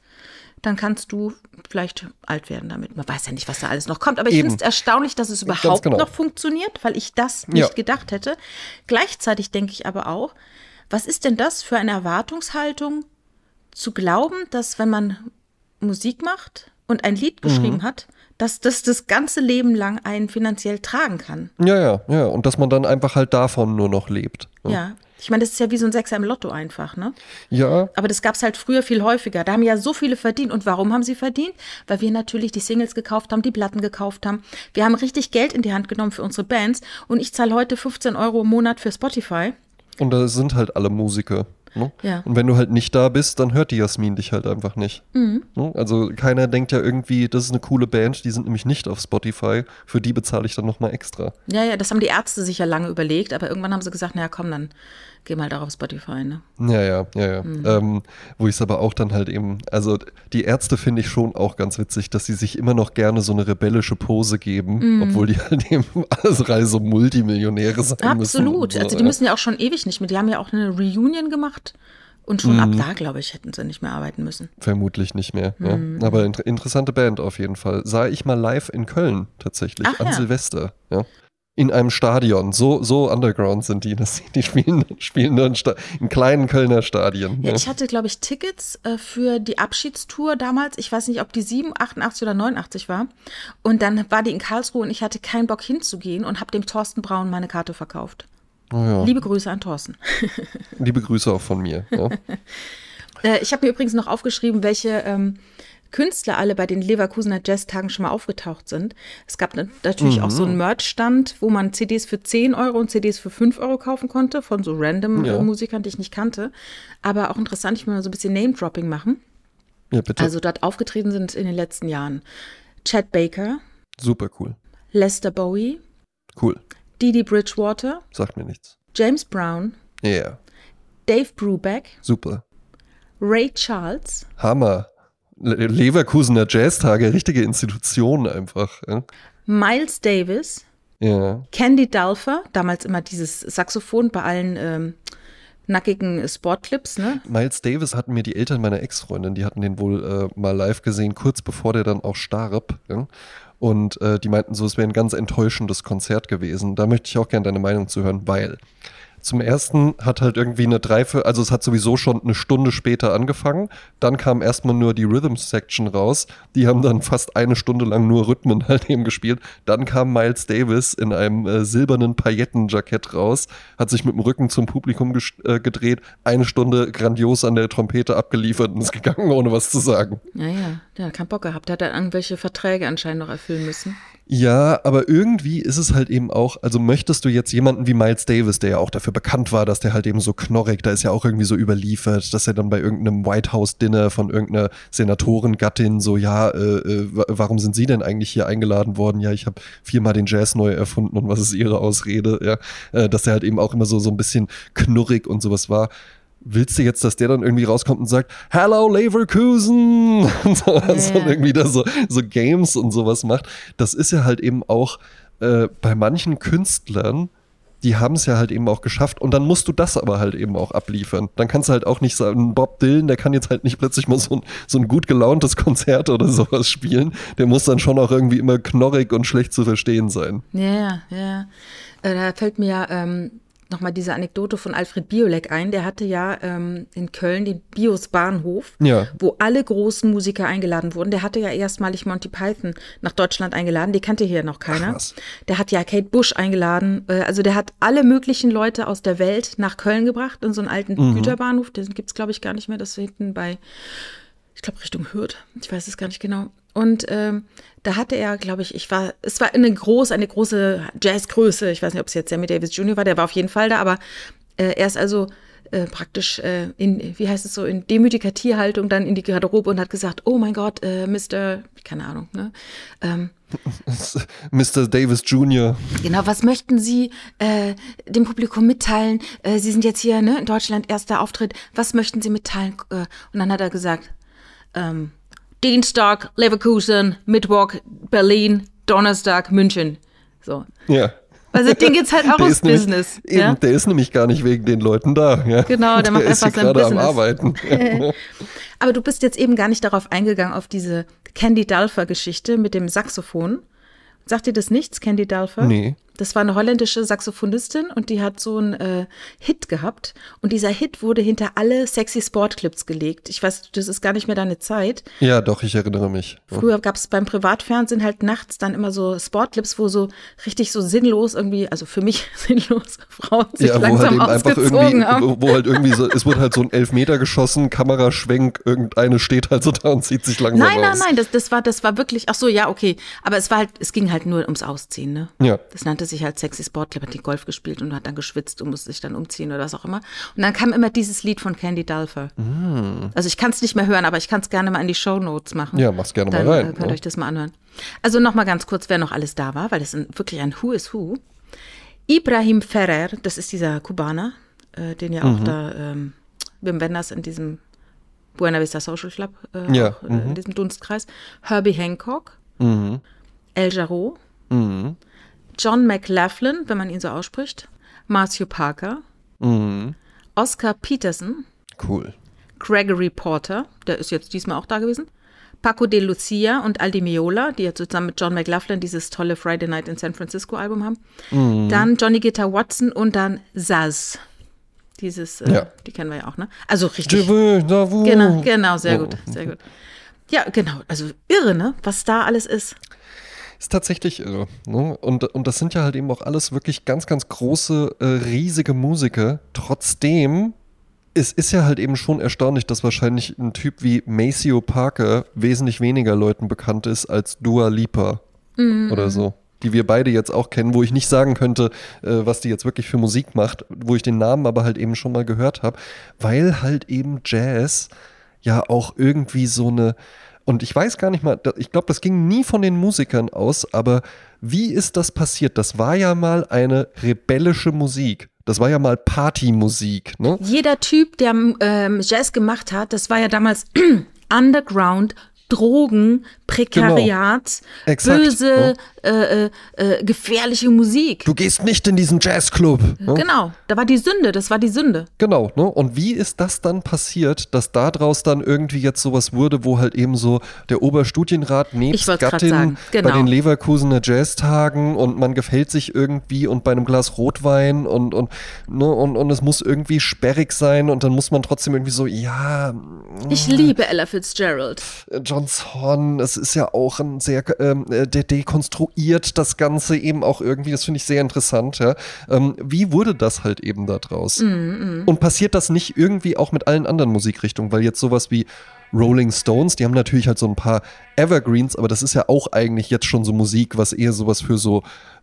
dann kannst du vielleicht alt werden damit. Man weiß ja nicht, was da alles noch kommt. Aber ich finde es erstaunlich, dass es überhaupt
genau.
noch funktioniert, weil ich das nicht
Ja.
gedacht hätte. Gleichzeitig denke ich aber auch, was ist denn das für eine Erwartungshaltung, zu glauben, dass wenn man Musik macht und ein Lied
Mhm.
geschrieben hat, dass das das ganze Leben lang einen finanziell tragen kann?
Ja, ja, ja. Und dass man dann einfach halt davon nur noch lebt. ne?
Ja. Ich meine, das ist ja wie so ein Sechser im Lotto einfach, ne?
Ja,
Aber das gab es halt früher viel häufiger. Da haben ja so viele verdient. Und warum haben sie verdient? Weil wir natürlich die Singles gekauft haben, die Platten gekauft haben. Wir haben richtig Geld in die Hand genommen für unsere Bands. Und ich zahle heute 15 Euro im Monat für Spotify.
Und da sind halt alle Musiker. Ne?
Ja.
Und wenn du halt nicht da bist, dann hört die Jasmin dich halt einfach nicht.
Mhm.
Ne? Also keiner denkt ja irgendwie, das ist eine coole Band, die sind nämlich nicht auf Spotify. Für die bezahle ich dann nochmal extra.
Ja, ja, das haben die Ärzte sich ja lange überlegt. Aber irgendwann haben sie gesagt, naja, komm, dann geh mal da auf Spotify, ne?
Ja, ja, ja, ja.
Mhm.
Ähm, wo ich es aber auch dann halt eben, also die Ärzte finde ich schon auch ganz witzig, dass sie sich immer noch gerne so eine rebellische Pose geben,
Mhm.
obwohl die halt eben alles Reihe so Multimillionäre sein müssen.
Absolut.
und So,
Also die
ja.
müssen ja auch schon ewig nicht mehr. Die haben ja auch eine Reunion gemacht. Und schon
Mhm.
ab da, glaube ich, hätten sie nicht mehr arbeiten müssen.
Vermutlich nicht mehr. Ja.
Mhm.
Aber inter interessante Band auf jeden Fall. Sah ich mal live in Köln tatsächlich,
Ach
an
ja.
Silvester. Ja. In einem Stadion. So, so underground sind die. Das, die spielen, spielen nur in, in kleinen Kölner Stadien.
Ja. ich hatte, glaube ich, Tickets äh, für die Abschiedstour damals. Ich weiß nicht, ob die 7, 88 oder 89 war. Und dann war die in Karlsruhe und ich hatte keinen Bock hinzugehen und habe dem Thorsten Braun meine Karte verkauft.
Oh ja.
Liebe Grüße an Thorsten.
Liebe Grüße auch von mir. Ja.
Äh, ich habe mir übrigens noch aufgeschrieben, welche ähm, Künstler alle bei den Leverkusener Jazztagen schon mal aufgetaucht sind. Es gab na- natürlich auch so
Mhm.
einen Merch-Stand, wo man CDs für 10 Euro und CDs für 5 Euro kaufen konnte, von so random
Ja.
äh, Musikern, die ich nicht kannte. Aber auch interessant, ich will mal so ein bisschen Name-Dropping machen.
ja, bitte.
Also dort aufgetreten sind in den letzten Jahren Chad Baker,
Super cool.
Lester Bowie,
Cool.
Didi Bridgewater,
Sagt mir nichts.
James Brown,
Ja, yeah.
Dave Brubeck,
super.
Ray Charles,
Hammer. Le Leverkusener Jazztage, richtige Institution einfach. Ja.
Miles Davis,
ja.
Candy Dulfer, damals immer dieses Saxophon bei allen ähm, nackigen Sportclips, ne?
Miles Davis hatten mir die Eltern meiner Ex-Freundin, die hatten den wohl äh, mal live gesehen, kurz bevor der dann auch starb. Ja? Und äh, die meinten so, es wäre ein ganz enttäuschendes Konzert gewesen. Da möchte ich auch gerne deine Meinung zu hören, weil zum ersten hat halt irgendwie eine Dreiviertel, also es hat sowieso schon eine Stunde später angefangen. Dann kam erstmal nur die Rhythm Section raus. Die haben dann fast eine Stunde lang nur Rhythmen halt eben gespielt. Dann kam Miles Davis in einem äh, silbernen Paillettenjackett raus, hat sich mit dem Rücken zum Publikum äh, gedreht, eine Stunde grandios an der Trompete abgeliefert und ist gegangen, ohne was zu sagen.
Ja, ja, der hat keinen Bock gehabt. Der hat dann irgendwelche Verträge anscheinend noch erfüllen müssen.
Ja, aber irgendwie ist es halt eben auch, also möchtest du jetzt jemanden wie Miles Davis, der ja auch dafür bekannt war, dass der halt eben so knorrig, da ist ja auch irgendwie so überliefert, dass er dann bei irgendeinem White House Dinner von irgendeiner Senatorengattin so, ja, äh, äh, warum sind Sie denn eigentlich hier eingeladen worden? Ja, ich habe viermal den Jazz neu erfunden und was ist Ihre Ausrede? Ja, äh, dass er halt eben auch immer so, so ein bisschen knurrig und sowas war willst du jetzt, dass der dann irgendwie rauskommt und sagt, Hello Leverkusen und so, ja, also irgendwie da so, so Games und sowas macht. Das ist ja halt eben auch äh, bei manchen Künstlern, die haben es ja halt eben auch geschafft und dann musst du das aber halt eben auch abliefern. Dann kannst du halt auch nicht sagen, Bob Dylan, der kann jetzt halt nicht plötzlich mal so ein, so ein gut gelauntes Konzert oder sowas spielen. Der muss dann schon auch irgendwie immer knorrig und schlecht zu verstehen sein.
Ja, ja. Äh, da fällt mir ja ähm, nochmal diese Anekdote von Alfred Biolek ein. Der hatte ja ähm, in Köln den Bios Bahnhof,
ja.
wo alle großen Musiker eingeladen wurden. Der hatte ja erstmalig Monty Python nach Deutschland eingeladen. Die kannte hier noch keiner. Ach, der hat ja Kate Bush eingeladen. Äh, also der hat alle möglichen Leute aus der Welt nach Köln gebracht in so einen alten mhm. Güterbahnhof. Den gibt es, glaube ich, gar nicht mehr. Das ist hinten bei, ich glaube, Richtung Hürth. Ich weiß es gar nicht genau. Und ähm, da hatte er, glaube ich, ich war, es war eine große, eine große Jazzgröße. Ich weiß nicht, ob es jetzt Sammy Davis Jr. war, der war auf jeden Fall da, aber äh, er ist also äh, praktisch in, wie heißt es so, in demütiger Tierhaltung dann in die Garderobe und hat gesagt, oh mein Gott, äh, Mr., keine Ahnung, ne? Ähm,
Mr. Davis Jr.
Genau, was möchten Sie äh, dem Publikum mitteilen? Äh, Sie sind jetzt hier ne, in Deutschland, erster Auftritt. Was möchten Sie mitteilen? Äh, und dann hat er gesagt, ähm, Dienstag Leverkusen, Mittwoch Berlin, Donnerstag München. So.
Ja.
Also den geht's halt auch ums Business.
Nämlich, ja? eben, der ist nämlich gar nicht wegen den Leuten da. Ja?
Genau, der, der macht einfach sein
Business. Am Arbeiten.
Aber du bist jetzt eben gar nicht darauf eingegangen, auf diese Candy Dulfer-Geschichte mit dem Saxophon. Sagt dir das nichts, Candy Dulfer?
Nee.
Das war eine holländische Saxophonistin und die hat so einen äh, Hit gehabt. Und dieser Hit wurde hinter alle sexy Sportclips gelegt. Ich weiß, das ist gar nicht mehr deine Zeit.
Ja, doch, ich erinnere mich.
Früher gab es beim Privatfernsehen halt nachts dann immer so Sportclips, wo so richtig so sinnlos irgendwie, also für mich sinnlos, Frauen sich ja, langsam halt ausgezogen haben.
Wo, halt irgendwie so, es wurde halt so ein Elfmeter geschossen, Kameraschwenk, irgendeine steht halt so da und zieht sich langsam
nein,
aus.
Nein, nein, nein, das, das war, das war wirklich, ach so, ja, okay. Aber es war halt, es ging halt nur ums Ausziehen, ne?
Ja.
Das nannte sich halt Sexy Sportclub, hat die Golf gespielt und hat dann geschwitzt und musste sich dann umziehen oder was auch immer. Und dann kam immer dieses Lied von Candy Dulfer.
Mm.
Also ich kann es nicht mehr hören, aber ich kann es gerne mal in die Show Notes machen.
Ja, mach's gerne
dann,
mal rein.
Äh, könnt ihr ja. euch das mal anhören. Also nochmal ganz kurz, wer noch alles da war, weil das ist wirklich ein Who is Who. Ibrahim Ferrer, das ist dieser Kubaner, äh, den ja auch mhm. da ähm, Wim Wenders in diesem Buena Vista Social Club, äh,
ja.
auch, äh, mhm. in diesem Dunstkreis. Herbie Hancock,
mhm.
El Jarreau,
mhm.
John McLaughlin, wenn man ihn so ausspricht, Matthew Parker,
mhm.
Oscar Peterson,
cool.
Gregory Porter, der ist jetzt diesmal auch da gewesen, Paco de Lucia und Aldi Meola, die ja zusammen mit John McLaughlin dieses tolle Friday Night in San Francisco Album haben.
Mhm.
Dann Johnny Guitar Watson und dann Zaz. Dieses, äh,
ja.
die kennen wir ja auch, ne? Also richtig. Genau, genau, sehr gut, sehr gut. Ja, genau, also irre, ne? Was da alles ist.
Ist tatsächlich irre. Ne? Und, und das sind ja halt eben auch alles wirklich ganz, ganz große, äh, riesige Musiker. Trotzdem es ist ja halt eben schon erstaunlich, dass wahrscheinlich ein Typ wie Maceo Parker wesentlich weniger Leuten bekannt ist als Dua Lipa
mhm.
oder so. Die wir beide jetzt auch kennen, wo ich nicht sagen könnte, äh, was die jetzt wirklich für Musik macht, wo ich den Namen aber halt eben schon mal gehört habe, weil halt eben Jazz ja auch irgendwie so eine, und ich weiß gar nicht mal, ich glaube, das ging nie von den Musikern aus, aber wie ist das passiert? Das war ja mal eine rebellische Musik. Das war ja mal Partymusik, ne?
Jeder Typ, der ähm, Jazz gemacht hat, das war ja damals Underground, Drogen, Prekariat,
Genau.
Böse, äh, äh, äh, gefährliche Musik.
Du gehst nicht in diesen Jazzclub. Ne?
Genau, da war die Sünde, das war die Sünde.
Genau, ne? Und wie ist das dann passiert, dass daraus dann irgendwie jetzt sowas wurde, wo halt eben so der Oberstudienrat nebst Gattin
genau.
bei den Leverkusener Jazztagen und man gefällt sich irgendwie und bei einem Glas Rotwein und, und, ne? und, und es muss irgendwie sperrig sein und dann muss man trotzdem irgendwie so, ja,
Ich liebe Ella Fitzgerald.
John Zorn, es ist ja auch ein sehr, ähm, äh, der dekonstruiert das Ganze eben auch irgendwie, das finde ich sehr interessant, ja. Ähm, wie wurde das halt eben da draus? Und passiert das nicht irgendwie auch mit allen anderen Musikrichtungen? Weil jetzt sowas wie Rolling Stones, die haben natürlich halt so ein paar Evergreens, aber das ist ja auch eigentlich jetzt schon so Musik, was eher sowas für so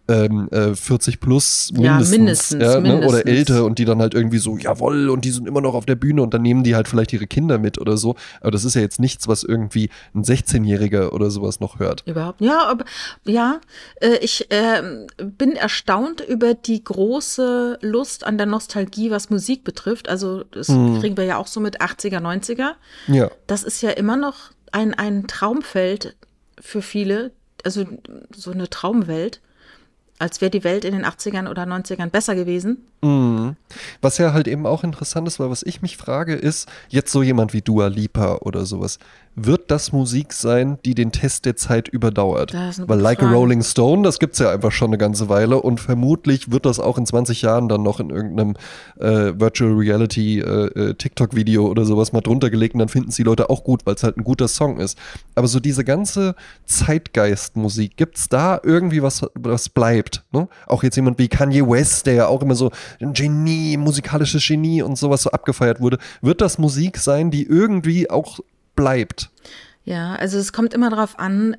ähm, äh, 40 plus
Ja,
mindestens,
mindestens,
ja, ne? oder
mindestens.
älter und die dann halt irgendwie so, jawoll, und die sind immer noch auf der Bühne und dann nehmen die halt vielleicht ihre Kinder mit oder so. Aber das ist ja jetzt nichts, was irgendwie ein 16-Jähriger oder sowas noch hört.
Überhaupt. Ja, aber ja, äh, ich ähm, bin erstaunt über die große Lust an der Nostalgie, was Musik betrifft. Also, das
Mhm.
kriegen wir ja auch so mit 80er, 90er.
Ja.
Das ist ja immer noch ein, ein Traumfeld für viele, also so eine Traumwelt, als wäre die Welt in den 80ern oder 90ern besser gewesen.
Was ja halt eben auch interessant ist, weil was ich mich frage, ist, jetzt so jemand wie Dua Lipa oder sowas, wird das Musik sein, die den Test der Zeit überdauert? Weil Like a
Frage.
Rolling Stone, das gibt's ja einfach schon eine ganze Weile und vermutlich wird das auch in 20 Jahren dann noch in irgendeinem äh, Virtual Reality äh, äh, TikTok-Video oder sowas mal drunter gelegt und dann finden es die Leute auch gut, weil es halt ein guter Song ist. Aber so diese ganze Zeitgeist-Musik, gibt's da irgendwie was, was bleibt? Ne? Auch jetzt jemand wie Kanye West, der ja auch immer so ein Genie, musikalisches Genie und sowas so abgefeiert wurde. Wird das Musik sein, die irgendwie auch bleibt?
Ja, also es kommt immer darauf an,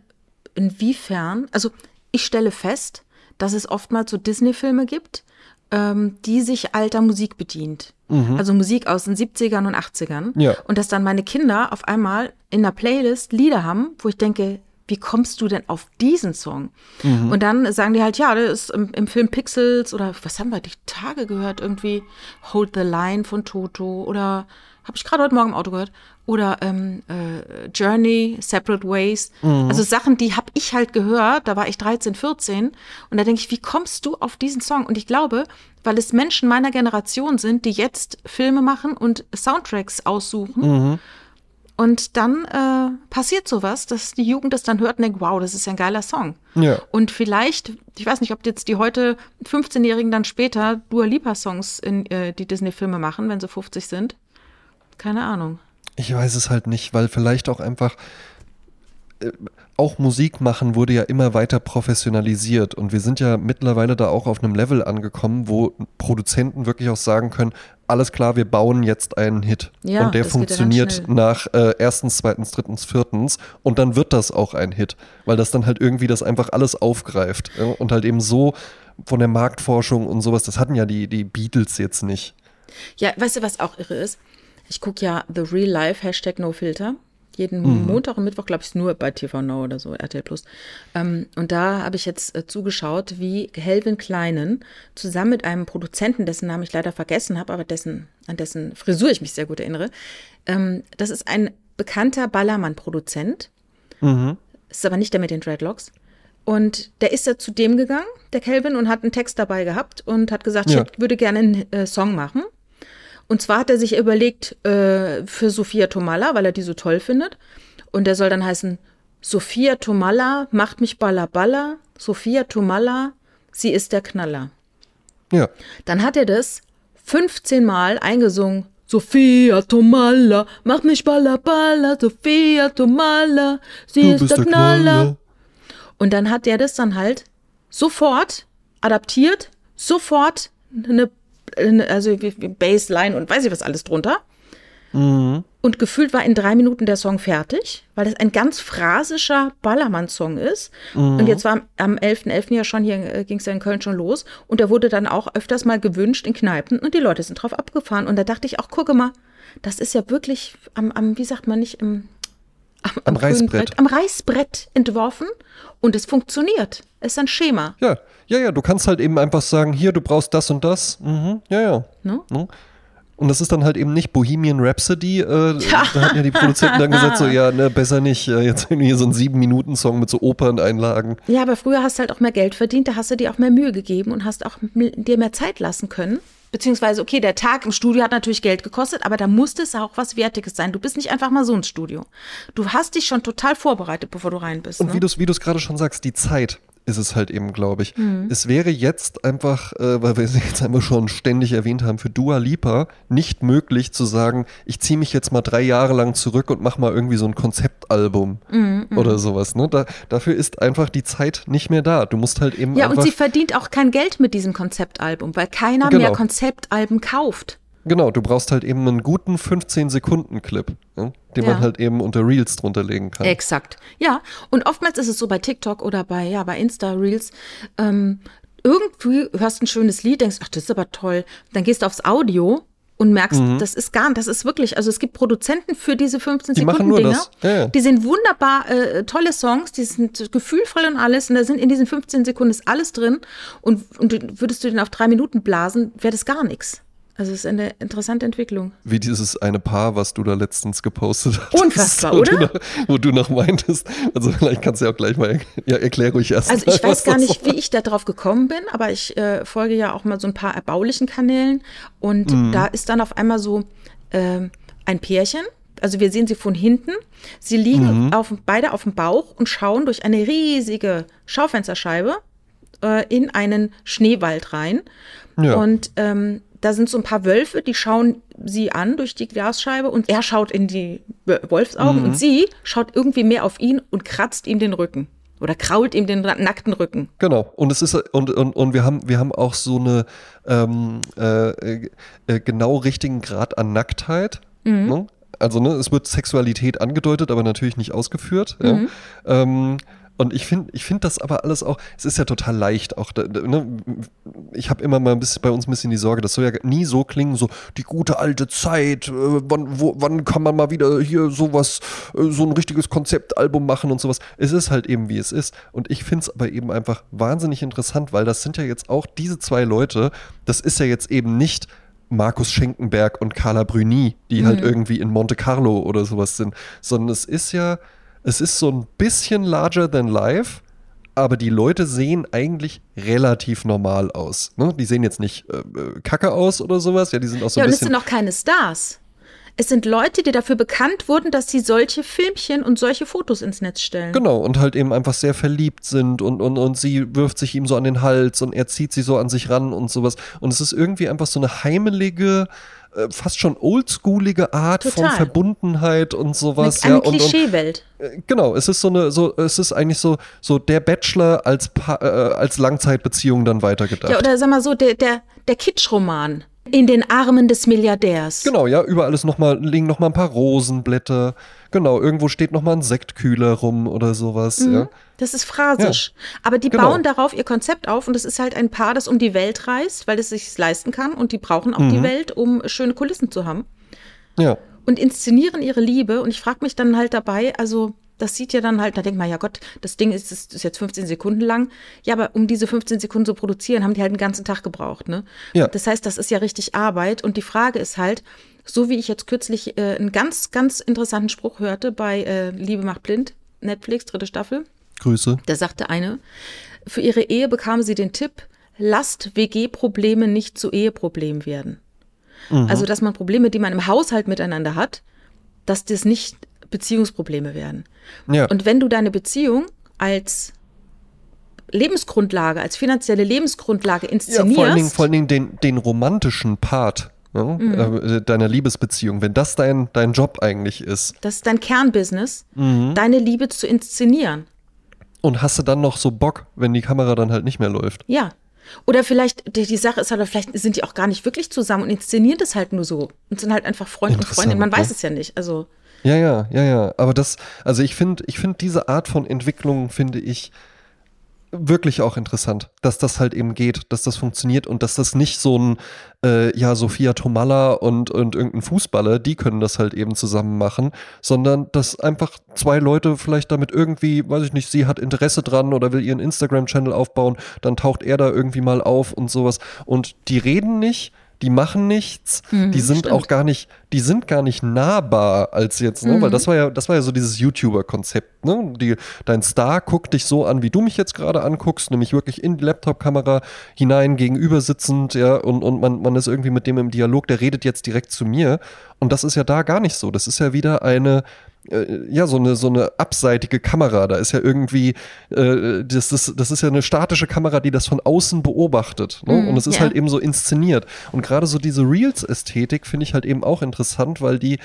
inwiefern, also ich stelle fest, dass es oftmals so Disney-Filme gibt, ähm, die sich alter Musik bedient. Also Musik aus den 70ern und 80ern.
Ja.
Und dass dann meine Kinder auf einmal in der Playlist Lieder haben, wo ich denke, wie kommst du denn auf diesen Song? Und dann sagen die halt, ja, das ist im, im Film Pixels oder was haben wir die Tage gehört? Irgendwie Hold the Line von Toto oder habe ich gerade heute Morgen im Auto gehört. Oder ähm, äh, Journey, Separate Ways. Also Sachen, die habe ich halt gehört, da war ich 13, 14. Und da denke ich, wie kommst du auf diesen Song? Und ich glaube, weil es Menschen meiner Generation sind, die jetzt Filme machen und Soundtracks aussuchen. Und dann äh, passiert sowas, dass die Jugend das dann hört und denkt, wow, das ist ja ein geiler Song.
Ja.
Und vielleicht, ich weiß nicht, ob jetzt die heute 15-Jährigen dann später Dua Lipa Songs in äh, die Disney-Filme machen, wenn sie 50 sind. Keine Ahnung.
Ich weiß es halt nicht, weil vielleicht auch einfach äh, auch Musik machen wurde ja immer weiter professionalisiert und wir sind ja mittlerweile da auch auf einem Level angekommen, wo Produzenten wirklich auch sagen können, alles klar, wir bauen jetzt einen Hit
Ja,
und der
ja
funktioniert
schnell.
nach äh, erstens, zweitens, drittens, viertens und dann wird das auch ein Hit, weil das dann halt irgendwie das einfach alles aufgreift ja, und halt eben so von der Marktforschung und sowas, das hatten ja die, die Beatles jetzt nicht.
Ja, weißt du, was auch irre ist? Ich gucke ja The Real Life, Hashtag No Filter. Jeden Montag und Mittwoch, glaube ich, nur bei TV Now oder so, RTL Plus. Ähm, und da habe ich jetzt äh, zugeschaut, wie Helvin Kleinen zusammen mit einem Produzenten, dessen Namen ich leider vergessen habe, aber dessen, an dessen Frisur ich mich sehr gut erinnere. Ähm, das ist ein bekannter Ballermann-Produzent. Ist aber nicht der mit den Dreadlocks. Und der ist ja zu dem gegangen, der Kelvin, und hat einen Text dabei gehabt und hat gesagt,
Ja.
ich würde gerne einen äh, Song machen. Und zwar hat er sich überlegt äh, für Sophia Tomalla, weil er die so toll findet. Und der soll dann heißen, Sophia Tomalla macht mich balla. Sophia Tomalla, sie ist der Knaller.
Ja.
Dann hat er das 15 Mal eingesungen. Sophia Tomalla, macht mich balla. Sophia Tomalla, sie ist der, Knaller. Und dann hat der das dann halt sofort adaptiert, sofort eine also Bassline und weiß ich was alles drunter. Und gefühlt war in drei Minuten der Song fertig, weil das ein ganz phrasischer Ballermann-Song ist. Und jetzt war am- am 11.11. ja schon, hier ging es ja in Köln schon los. Und der wurde dann auch öfters mal gewünscht in Kneipen und die Leute sind drauf abgefahren. Und da dachte ich auch, gucke mal, das ist ja wirklich am, am wie sagt man nicht, im, am,
Am
grünen
Reißbrett.
Brett, am Reißbrett entworfen und es funktioniert. Es ist ein Schema.
Ja, ja, ja, du kannst halt eben einfach sagen, hier, du brauchst das und das. Mhm, ja, ja.
Ne?
Ne? Und das ist dann halt eben nicht Bohemian Rhapsody. Äh, da hatten ja die Produzenten dann gesagt, so, ja, ne, besser nicht. Äh, jetzt irgendwie so ein Sieben-Minuten-Song mit so Operneinlagen.
Ja, aber früher hast du halt auch mehr Geld verdient, da hast du dir auch mehr Mühe gegeben und hast auch dir mehr Zeit lassen können. Beziehungsweise, okay, der Tag im Studio hat natürlich Geld gekostet, aber da musste es auch was Wertiges sein. Du bist nicht einfach mal so ins Studio. Du hast dich schon total vorbereitet, bevor du rein bist.
Und
ne?
wie du es gerade schon sagst, die Zeit ist es halt eben, glaube ich. Mhm. Es wäre jetzt einfach, äh, weil wir es jetzt einfach schon ständig erwähnt haben, für Dua Lipa nicht möglich zu sagen, ich ziehe mich jetzt mal drei Jahre lang zurück und mache mal irgendwie so ein Konzeptalbum mhm, oder sowas. Ne? Da, dafür ist einfach die Zeit nicht mehr da. Du musst halt eben.
Ja, und sie verdient auch kein Geld mit diesem Konzeptalbum, weil keiner genau. mehr Konzeptalben kauft.
Genau, du brauchst halt eben einen guten 15-Sekunden-Clip, ne? den ja. man halt eben unter Reels drunter legen kann.
Exakt. Ja, und oftmals ist es so bei TikTok oder bei, ja, bei Insta-Reels, ähm, irgendwie hörst ein schönes Lied, denkst, ach, das ist aber toll. Dann gehst du aufs Audio und merkst, mhm. das ist gar, das ist wirklich, also es gibt Produzenten für diese 15 Sekunden Dinger. Ja, ja. Die sind wunderbar äh, tolle Songs, die sind gefühlvoll und alles und da sind in diesen 15 Sekunden ist alles drin und, und würdest du den auf drei Minuten blasen, wäre das gar nichts. Also es ist eine interessante Entwicklung.
Wie dieses eine Paar, was du da letztens gepostet hast.
Unfassbar, wo oder?
Du noch, wo du noch meintest, also vielleicht kannst du ja auch gleich mal, ja, erklär ruhig erst.
Also ich mal, weiß gar nicht, wie ich da drauf gekommen bin, aber ich äh, folge ja auch mal so ein paar erbaulichen Kanälen und mhm. da ist dann auf einmal so äh, ein Pärchen, also wir sehen sie von hinten. Sie liegen mhm. auf, beide auf dem Bauch und schauen durch eine riesige Schaufensterscheibe äh, in einen Schneewald rein. Ja. Und ähm, da sind so ein paar Wölfe, die schauen sie an durch die Glasscheibe und er schaut in die Wolfsaugen mhm. und sie schaut irgendwie mehr auf ihn und kratzt ihm den Rücken oder krault ihm den nackten Rücken.
Genau. Und es ist und, und, und wir haben wir haben auch so eine ähm, äh, äh, genau richtigen Grad an Nacktheit. Mhm. Ne? Also ne, es wird Sexualität angedeutet, aber natürlich nicht ausgeführt. Mhm. Ja. Ähm, und ich finde ich find das aber alles auch, es ist ja total leicht. Auch, ne, ich habe immer mal ein bisschen bei uns ein bisschen die Sorge, das soll ja nie so klingen, so die gute alte Zeit, äh, wann, wo, wann kann man mal wieder hier sowas, äh, so ein richtiges Konzeptalbum machen und sowas. Es ist halt eben, wie es ist. Und ich finde es aber eben einfach wahnsinnig interessant, weil das sind ja jetzt auch diese zwei Leute, das ist ja jetzt eben nicht Markus Schenkenberg und Carla Bruni, die halt mhm. halt irgendwie in Monte Carlo oder sowas sind, sondern es ist ja es ist so ein bisschen larger than life, aber die Leute sehen eigentlich relativ normal aus. Ne? Die sehen jetzt nicht äh, äh kacke aus oder sowas. Ja, die sind auch so
ja,
ein
bisschen. Ja, und es sind auch keine Stars. Es sind Leute, die dafür bekannt wurden, dass sie solche Filmchen und solche Fotos ins Netz stellen.
Genau, und halt eben einfach sehr verliebt sind und, und, und sie wirft sich ihm so an den Hals und er zieht sie so an sich ran und sowas. Und es ist irgendwie einfach so eine heimelige, äh, fast schon oldschoolige Art Total. von Verbundenheit und sowas.
Eine, ja, eine Klischeewelt.
Äh, genau, es ist so eine, so, es ist eigentlich so, so der Bachelor als, pa äh, als Langzeitbeziehung dann weitergedacht. Ja,
oder sag mal so, der, der, der Kitschroman. In den Armen des Milliardärs.
Genau, ja, überall ist noch mal, liegen noch mal ein paar Rosenblätter. Genau, irgendwo steht noch mal ein Sektkühler rum oder sowas. Mhm. Ja.
Das ist phrasisch. Ja. Aber die genau. bauen darauf ihr Konzept auf und es ist halt ein Paar, das um die Welt reist, weil es sich leisten kann und die brauchen auch mhm. die Welt, um schöne Kulissen zu haben.
Ja.
Und inszenieren ihre Liebe und ich frage mich dann halt dabei, also das sieht ja dann halt, da denkt man, ja Gott, das Ding ist, ist, jetzt 15 Sekunden lang. Ja, aber um diese 15 Sekunden zu produzieren, haben die halt einen ganzen Tag gebraucht. Ne? Ja. Das heißt, das ist ja richtig Arbeit. Und die Frage ist halt, so wie ich jetzt kürzlich äh, einen ganz, ganz interessanten Spruch hörte bei äh, Liebe macht blind, Netflix, dritte Staffel.
Grüße.
Da sagte eine, für ihre Ehe bekam sie den Tipp, lasst WG-Probleme nicht zu Eheproblemen werden. Mhm. Also, dass man Probleme, die man im Haushalt miteinander hat, dass das nicht Beziehungsprobleme werden. Ja. Und wenn du deine Beziehung als Lebensgrundlage, als finanzielle Lebensgrundlage inszenierst. Ja,
vor allen Dingen, vor allen Dingen den, den romantischen Part ne, mhm. äh, deiner Liebesbeziehung, wenn das dein, dein Job eigentlich ist.
Das ist dein Kernbusiness, mhm. deine Liebe zu inszenieren.
Und hast du dann noch so Bock, wenn die Kamera dann halt nicht mehr läuft?
Ja. Oder vielleicht, die, die Sache ist halt, vielleicht sind die auch gar nicht wirklich zusammen und inszenieren das halt nur so und sind halt einfach Freund und Freundin. Man weiß ne? es ja nicht. Also.
Ja, ja, ja, ja. Aber das, also ich finde, ich finde diese Art von Entwicklung, finde ich wirklich auch interessant, dass das halt eben geht, dass das funktioniert und dass das nicht so ein, äh, ja, Sophia Tomalla und, und irgendein Fußballer, die können das halt eben zusammen machen, sondern dass einfach zwei Leute vielleicht damit irgendwie, weiß ich nicht, sie hat Interesse dran oder will ihren Instagram-Channel aufbauen, dann taucht er da irgendwie mal auf und sowas. Und die reden nicht, die machen nichts,
Mhm,
die sind
stimmt.
auch gar nicht, die sind gar nicht nahbar als jetzt, ne?
Mhm.
Weil das war ja, das war ja so dieses YouTuber-Konzept, ne? Die, dein Star guckt dich so an, wie du mich jetzt gerade anguckst, nämlich wirklich in die Laptop-Kamera hinein, gegenüber sitzend, ja, und, und man, man ist irgendwie mit dem im Dialog, der redet jetzt direkt zu mir. Und das ist ja da gar nicht so. Das ist ja wieder eine, äh, ja, so eine, so eine abseitige Kamera. Da ist ja irgendwie, äh, das, das, das ist ja eine statische Kamera, die das von außen beobachtet. Ne?
Mm,
und es ist
ja.
halt eben so inszeniert. Und gerade so diese Reels-Ästhetik finde ich halt eben auch interessant, weil die,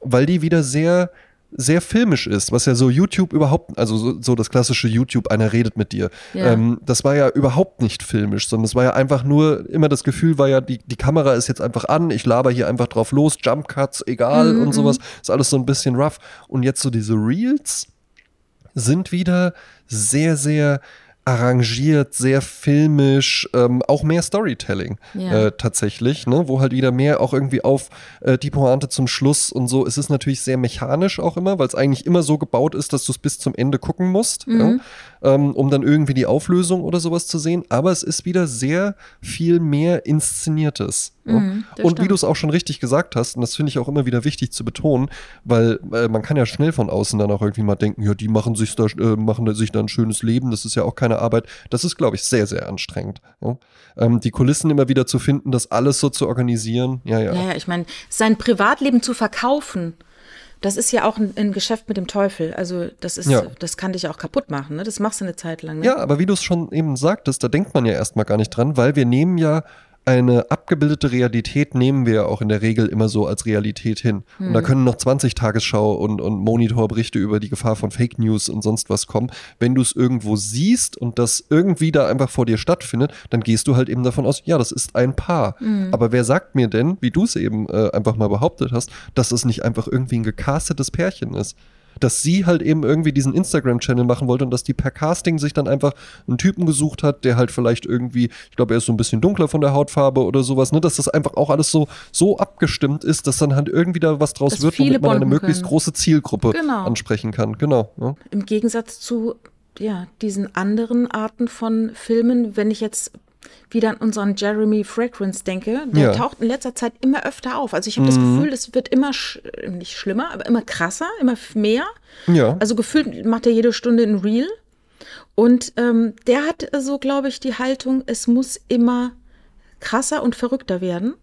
weil die wieder sehr, sehr filmisch ist, was ja so YouTube überhaupt, also so, so das klassische YouTube, einer redet mit dir.
Ja.
Ähm, das war ja überhaupt nicht filmisch, sondern es war ja einfach nur, immer das Gefühl war ja, die, die Kamera ist jetzt einfach an, ich laber hier einfach drauf los, Jump Cuts, egal
Mhm,
und sowas. Ist alles so ein bisschen rough. Und jetzt so diese Reels sind wieder sehr, sehr arrangiert, sehr filmisch, ähm, auch mehr Storytelling
Ja.
äh, tatsächlich, ne? wo halt wieder mehr auch irgendwie auf äh, die Pointe zum Schluss und so. Es ist natürlich sehr mechanisch auch immer, weil es eigentlich immer so gebaut ist, dass du es bis zum Ende gucken musst,
Mhm.
ja? Ähm, um dann irgendwie die Auflösung oder sowas zu sehen. Aber es ist wieder sehr viel mehr Inszeniertes.
Mhm,
und wie
stimmt.
du es auch schon richtig gesagt hast, und das finde ich auch immer wieder wichtig zu betonen, weil äh, man kann ja schnell von außen dann auch irgendwie mal denken, ja, die machen sich da, äh, machen sich da ein schönes Leben, das ist ja auch keine Arbeit. Das ist, glaube ich, sehr, sehr anstrengend. Ja? Ähm, die Kulissen immer wieder zu finden, das alles so zu organisieren, ja, ja.
Ja, ja, ich meine, sein Privatleben zu verkaufen, das ist ja auch ein, ein Geschäft mit dem Teufel. Also das ist,
Ja.
das kann dich auch kaputt machen. Ne? Das machst du eine Zeit lang. Ne?
Ja, aber wie du es schon eben sagtest, da denkt man ja erstmal gar nicht dran, weil wir nehmen ja eine abgebildete Realität nehmen wir ja auch in der Regel immer so als Realität hin. Und da können noch 20 Tagesschau und, und Monitorberichte über die Gefahr von Fake News und sonst was kommen. Wenn du es irgendwo siehst und das irgendwie da einfach vor dir stattfindet, dann gehst du halt eben davon aus, ja, das ist ein Paar. Aber wer sagt mir denn, wie du es eben äh, einfach mal behauptet hast, dass es nicht einfach irgendwie ein gecastetes Pärchen ist? Dass sie halt eben irgendwie diesen Instagram-Channel machen wollte und dass die per Casting sich dann einfach einen Typen gesucht hat, der halt vielleicht irgendwie, ich glaube, er ist so ein bisschen dunkler von der Hautfarbe oder sowas, ne, dass das einfach auch alles so, so abgestimmt ist, dass dann halt irgendwie da was draus
Dass
wird, womit man eine möglichst
können.
große Zielgruppe
Genau.
ansprechen kann. Genau. Ja.
Im Gegensatz zu ja, diesen anderen Arten von Filmen, wenn ich jetzt wieder an unseren Jeremy Fragrance denke, der
Ja.
taucht in letzter Zeit immer öfter auf. Also ich habe das Gefühl, es wird immer sch nicht schlimmer, aber immer krasser, immer mehr.
ja.
Also gefühlt macht er jede Stunde ein Reel. Und ähm, der hat so, glaube ich, die Haltung, es muss immer krasser und verrückter werden.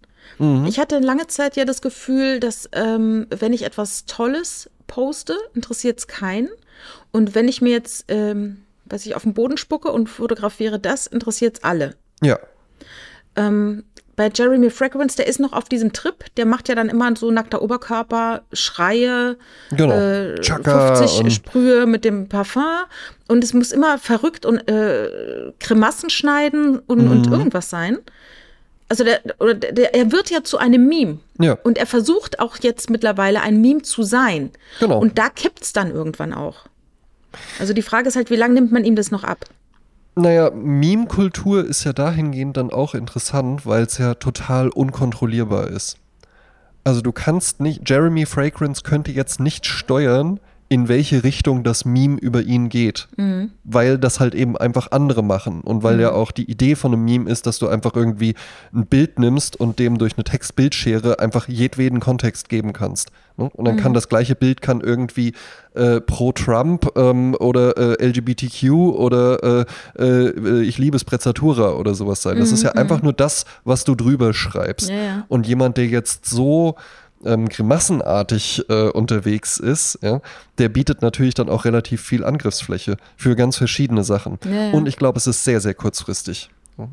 Ich hatte lange Zeit ja das Gefühl, dass ähm, wenn ich etwas Tolles poste, interessiert es keinen. Und wenn ich mir jetzt, ähm, weiß ich, auf den Boden spucke und fotografiere das, interessiert es alle.
Ja.
Ähm, bei Jeremy Fragrance, der ist noch auf diesem Trip, der macht ja dann immer so nackter Oberkörper, Schreie,
Genau.
äh,
Chaka
50
und-
Sprühe mit dem Parfum und es muss immer verrückt und äh, Grimassen schneiden und, und
Mhm.
irgendwas sein. Also der, oder der, der, er wird ja zu einem Meme.
Ja.
Und er versucht auch jetzt mittlerweile ein Meme zu sein.
Genau.
Und da kippt es dann irgendwann auch. Also die Frage ist halt, wie lange nimmt man ihm das noch ab?
Naja, Meme-Kultur ist ja dahingehend dann auch interessant, weil es ja total unkontrollierbar ist. Also du kannst nicht, Jeremy Fragrance könnte jetzt nicht steuern, in welche Richtung das Meme über ihn geht, weil das halt eben einfach andere machen und weil ja auch die Idee von einem Meme ist, dass du einfach irgendwie ein Bild nimmst und dem durch eine Textbildschere einfach jedweden Kontext geben kannst. ne? Und dann kann das gleiche Bild kann irgendwie äh, pro Trump ähm, oder äh, LGBTQ oder äh, äh, ich liebe Sprezzatura oder sowas sein. Das ist ja einfach nur das, was du drüber schreibst.
Ja, ja.
Und jemand, der jetzt so ähm, grimassenartig äh, unterwegs ist, ja, der bietet natürlich dann auch relativ viel Angriffsfläche für ganz verschiedene Sachen.
Ja, ja.
Und ich glaube, es ist sehr, sehr kurzfristig.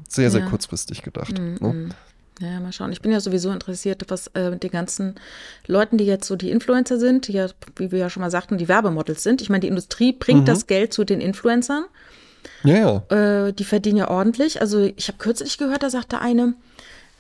Sehr, sehr.
Mhm,
kurzfristig gedacht. ne?
Ja, mal schauen. Ich bin ja sowieso interessiert, was äh, mit den ganzen Leuten, die jetzt so die Influencer sind, die ja, wie wir ja schon mal sagten, die Werbemodels sind. Ich meine, die Industrie bringt das Geld zu den Influencern.
Ja, ja.
Äh, die verdienen ja ordentlich. Also ich habe kürzlich gehört, da sagte eine,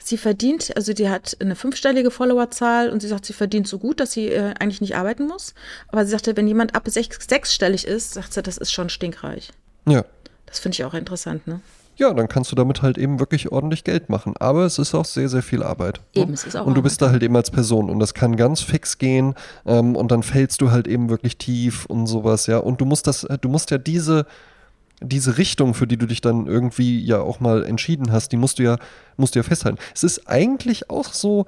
sie verdient, also die hat eine fünfstellige Followerzahl und sie sagt, sie verdient so gut, dass sie äh, eigentlich nicht arbeiten muss. Aber sie sagte, wenn jemand ab sechs, sechsstellig ist, sagt sie, das ist schon stinkreich.
Ja.
Das finde ich auch interessant, ne?
Ja, dann kannst du damit halt eben wirklich ordentlich Geld machen. Aber es ist auch sehr, sehr viel Arbeit. ne?
Eben, es ist auch
Und du bist da halt eben als Person und das kann ganz fix gehen ähm, und dann fällst du halt eben wirklich tief und sowas, ja. Und du musst das, du musst ja diese, diese Richtung, für die du dich dann irgendwie ja auch mal entschieden hast, die musst du ja, musst du ja festhalten. Es ist eigentlich auch so,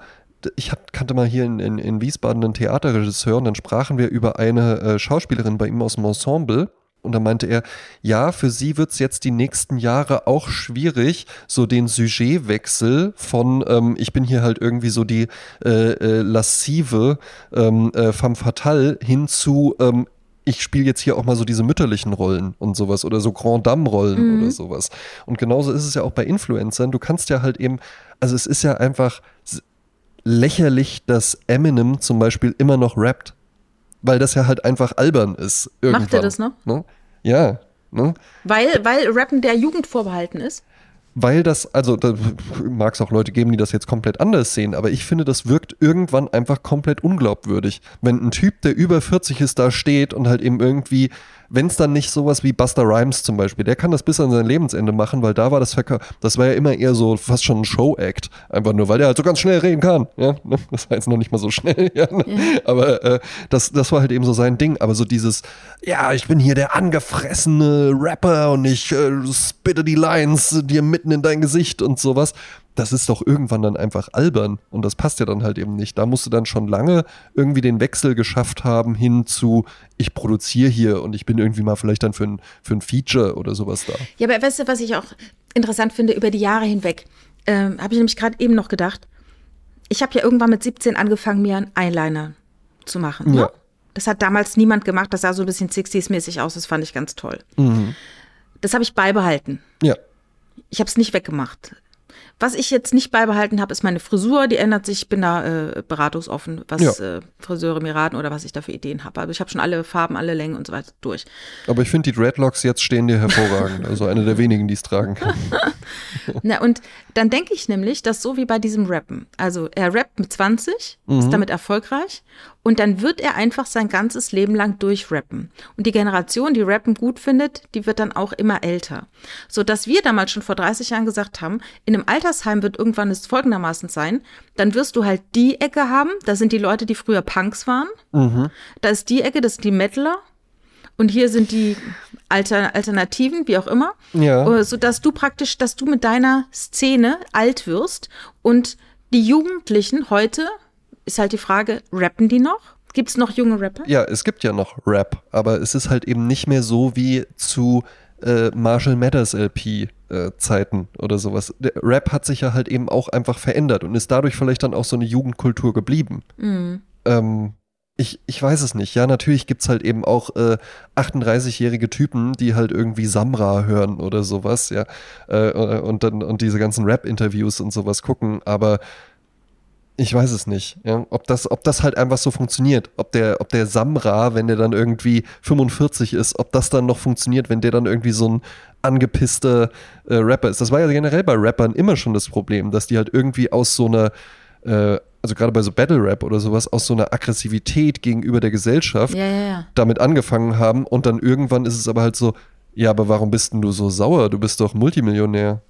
ich hab, kannte mal hier in, in, in Wiesbaden einen Theaterregisseur und dann sprachen wir über eine äh, Schauspielerin bei ihm aus dem Ensemble. Und da meinte er, ja, für sie wird es jetzt die nächsten Jahre auch schwierig, so den Sujetwechsel von, ähm, ich bin hier halt irgendwie so die äh, äh, lassive ähm, äh, femme fatale hin zu, ähm, ich spiele jetzt hier auch mal so diese mütterlichen Rollen und sowas oder so Grand Dame-Rollen mhm. oder sowas. Und genauso ist es ja auch bei Influencern. Du kannst ja halt eben, also es ist ja einfach lächerlich, dass Eminem zum Beispiel immer noch rappt. Weil das ja halt einfach albern ist.
Irgendwann, Macht er das noch?
Ne? Ja. Ne?
Weil, weil Rappen der Jugend vorbehalten ist?
Weil das, also da mag es auch Leute geben, die das jetzt komplett anders sehen, aber ich finde, das wirkt irgendwann einfach komplett unglaubwürdig. Wenn ein Typ, der über 40 ist, da steht und halt eben irgendwie wenn es dann nicht sowas wie Buster Rhymes zum Beispiel, der kann das bis an sein Lebensende machen, weil da war das Verkauf, das war ja immer eher so fast schon ein Show-Act. Einfach nur, weil der halt so ganz schnell reden kann. Ja, ne? das war jetzt noch nicht mal so schnell, ja, ne? ja. aber äh, das, das war halt eben so sein Ding. Aber so dieses, ja, ich bin hier der angefressene Rapper und ich äh, spitte die Lines dir mitten in dein Gesicht und sowas das ist doch irgendwann dann einfach albern und das passt ja dann halt eben nicht. Da musst du dann schon lange irgendwie den Wechsel geschafft haben hin zu, ich produziere hier und ich bin irgendwie mal vielleicht dann für ein, für ein Feature oder sowas da.
Ja, aber weißt du, was ich auch interessant finde, über die Jahre hinweg, ähm, habe ich nämlich gerade eben noch gedacht, ich habe ja irgendwann mit 17 angefangen, mir einen Eyeliner zu machen. Ne? Ja. Das hat damals niemand gemacht, das sah so ein bisschen 60s-mäßig aus, das fand ich ganz toll. Mhm. Das habe ich beibehalten.
Ja.
Ich habe es nicht weggemacht. Was ich jetzt nicht beibehalten habe, ist meine Frisur. Die ändert sich. Ich bin da äh, beratungsoffen, was ja. äh, Friseure mir raten oder was ich da für Ideen habe. Also ich habe schon alle Farben, alle Längen und so weiter durch.
Aber ich finde die Dreadlocks jetzt stehen dir hervorragend. also eine der wenigen, die es tragen kann.
Na und dann denke ich nämlich, dass so wie bei diesem Rappen. Also er rappt mit 20, mhm. ist damit erfolgreich und dann wird er einfach sein ganzes Leben lang durchrappen. Und die Generation, die Rappen gut findet, die wird dann auch immer älter. So dass wir damals schon vor 30 Jahren gesagt haben, in einem Altersheim wird irgendwann es folgendermaßen sein, dann wirst du halt die Ecke haben, da sind die Leute, die früher Punks waren. Mhm. Da ist die Ecke, das sind die Metaler. Und hier sind die Alter, Alternativen, wie auch immer.
Ja.
Äh, so dass du praktisch, dass du mit deiner Szene alt wirst und die Jugendlichen heute ist halt die Frage, rappen die noch? Gibt es noch junge Rapper?
Ja, es gibt ja noch Rap, aber es ist halt eben nicht mehr so wie zu äh, Marshall Mathers LP äh, Zeiten oder sowas. Der Rap hat sich ja halt eben auch einfach verändert und ist dadurch vielleicht dann auch so eine Jugendkultur geblieben. Mhm. Ähm, ich, ich weiß es nicht. Ja, natürlich gibt es halt eben auch äh, 38-jährige Typen, die halt irgendwie Samra hören oder sowas, ja. Äh, und dann und diese ganzen Rap-Interviews und sowas gucken, aber ich weiß es nicht, ja. Ob das, ob das halt einfach so funktioniert. Ob der, ob der Samra, wenn der dann irgendwie 45 ist, ob das dann noch funktioniert, wenn der dann irgendwie so ein angepisster äh, Rapper ist. Das war ja generell bei Rappern immer schon das Problem, dass die halt irgendwie aus so einer, äh, also gerade bei so Battle Rap oder sowas, aus so einer Aggressivität gegenüber der Gesellschaft
ja, ja,
damit angefangen haben und dann irgendwann ist es aber halt so, ja, aber warum bist denn du so sauer? Du bist doch Multimillionär.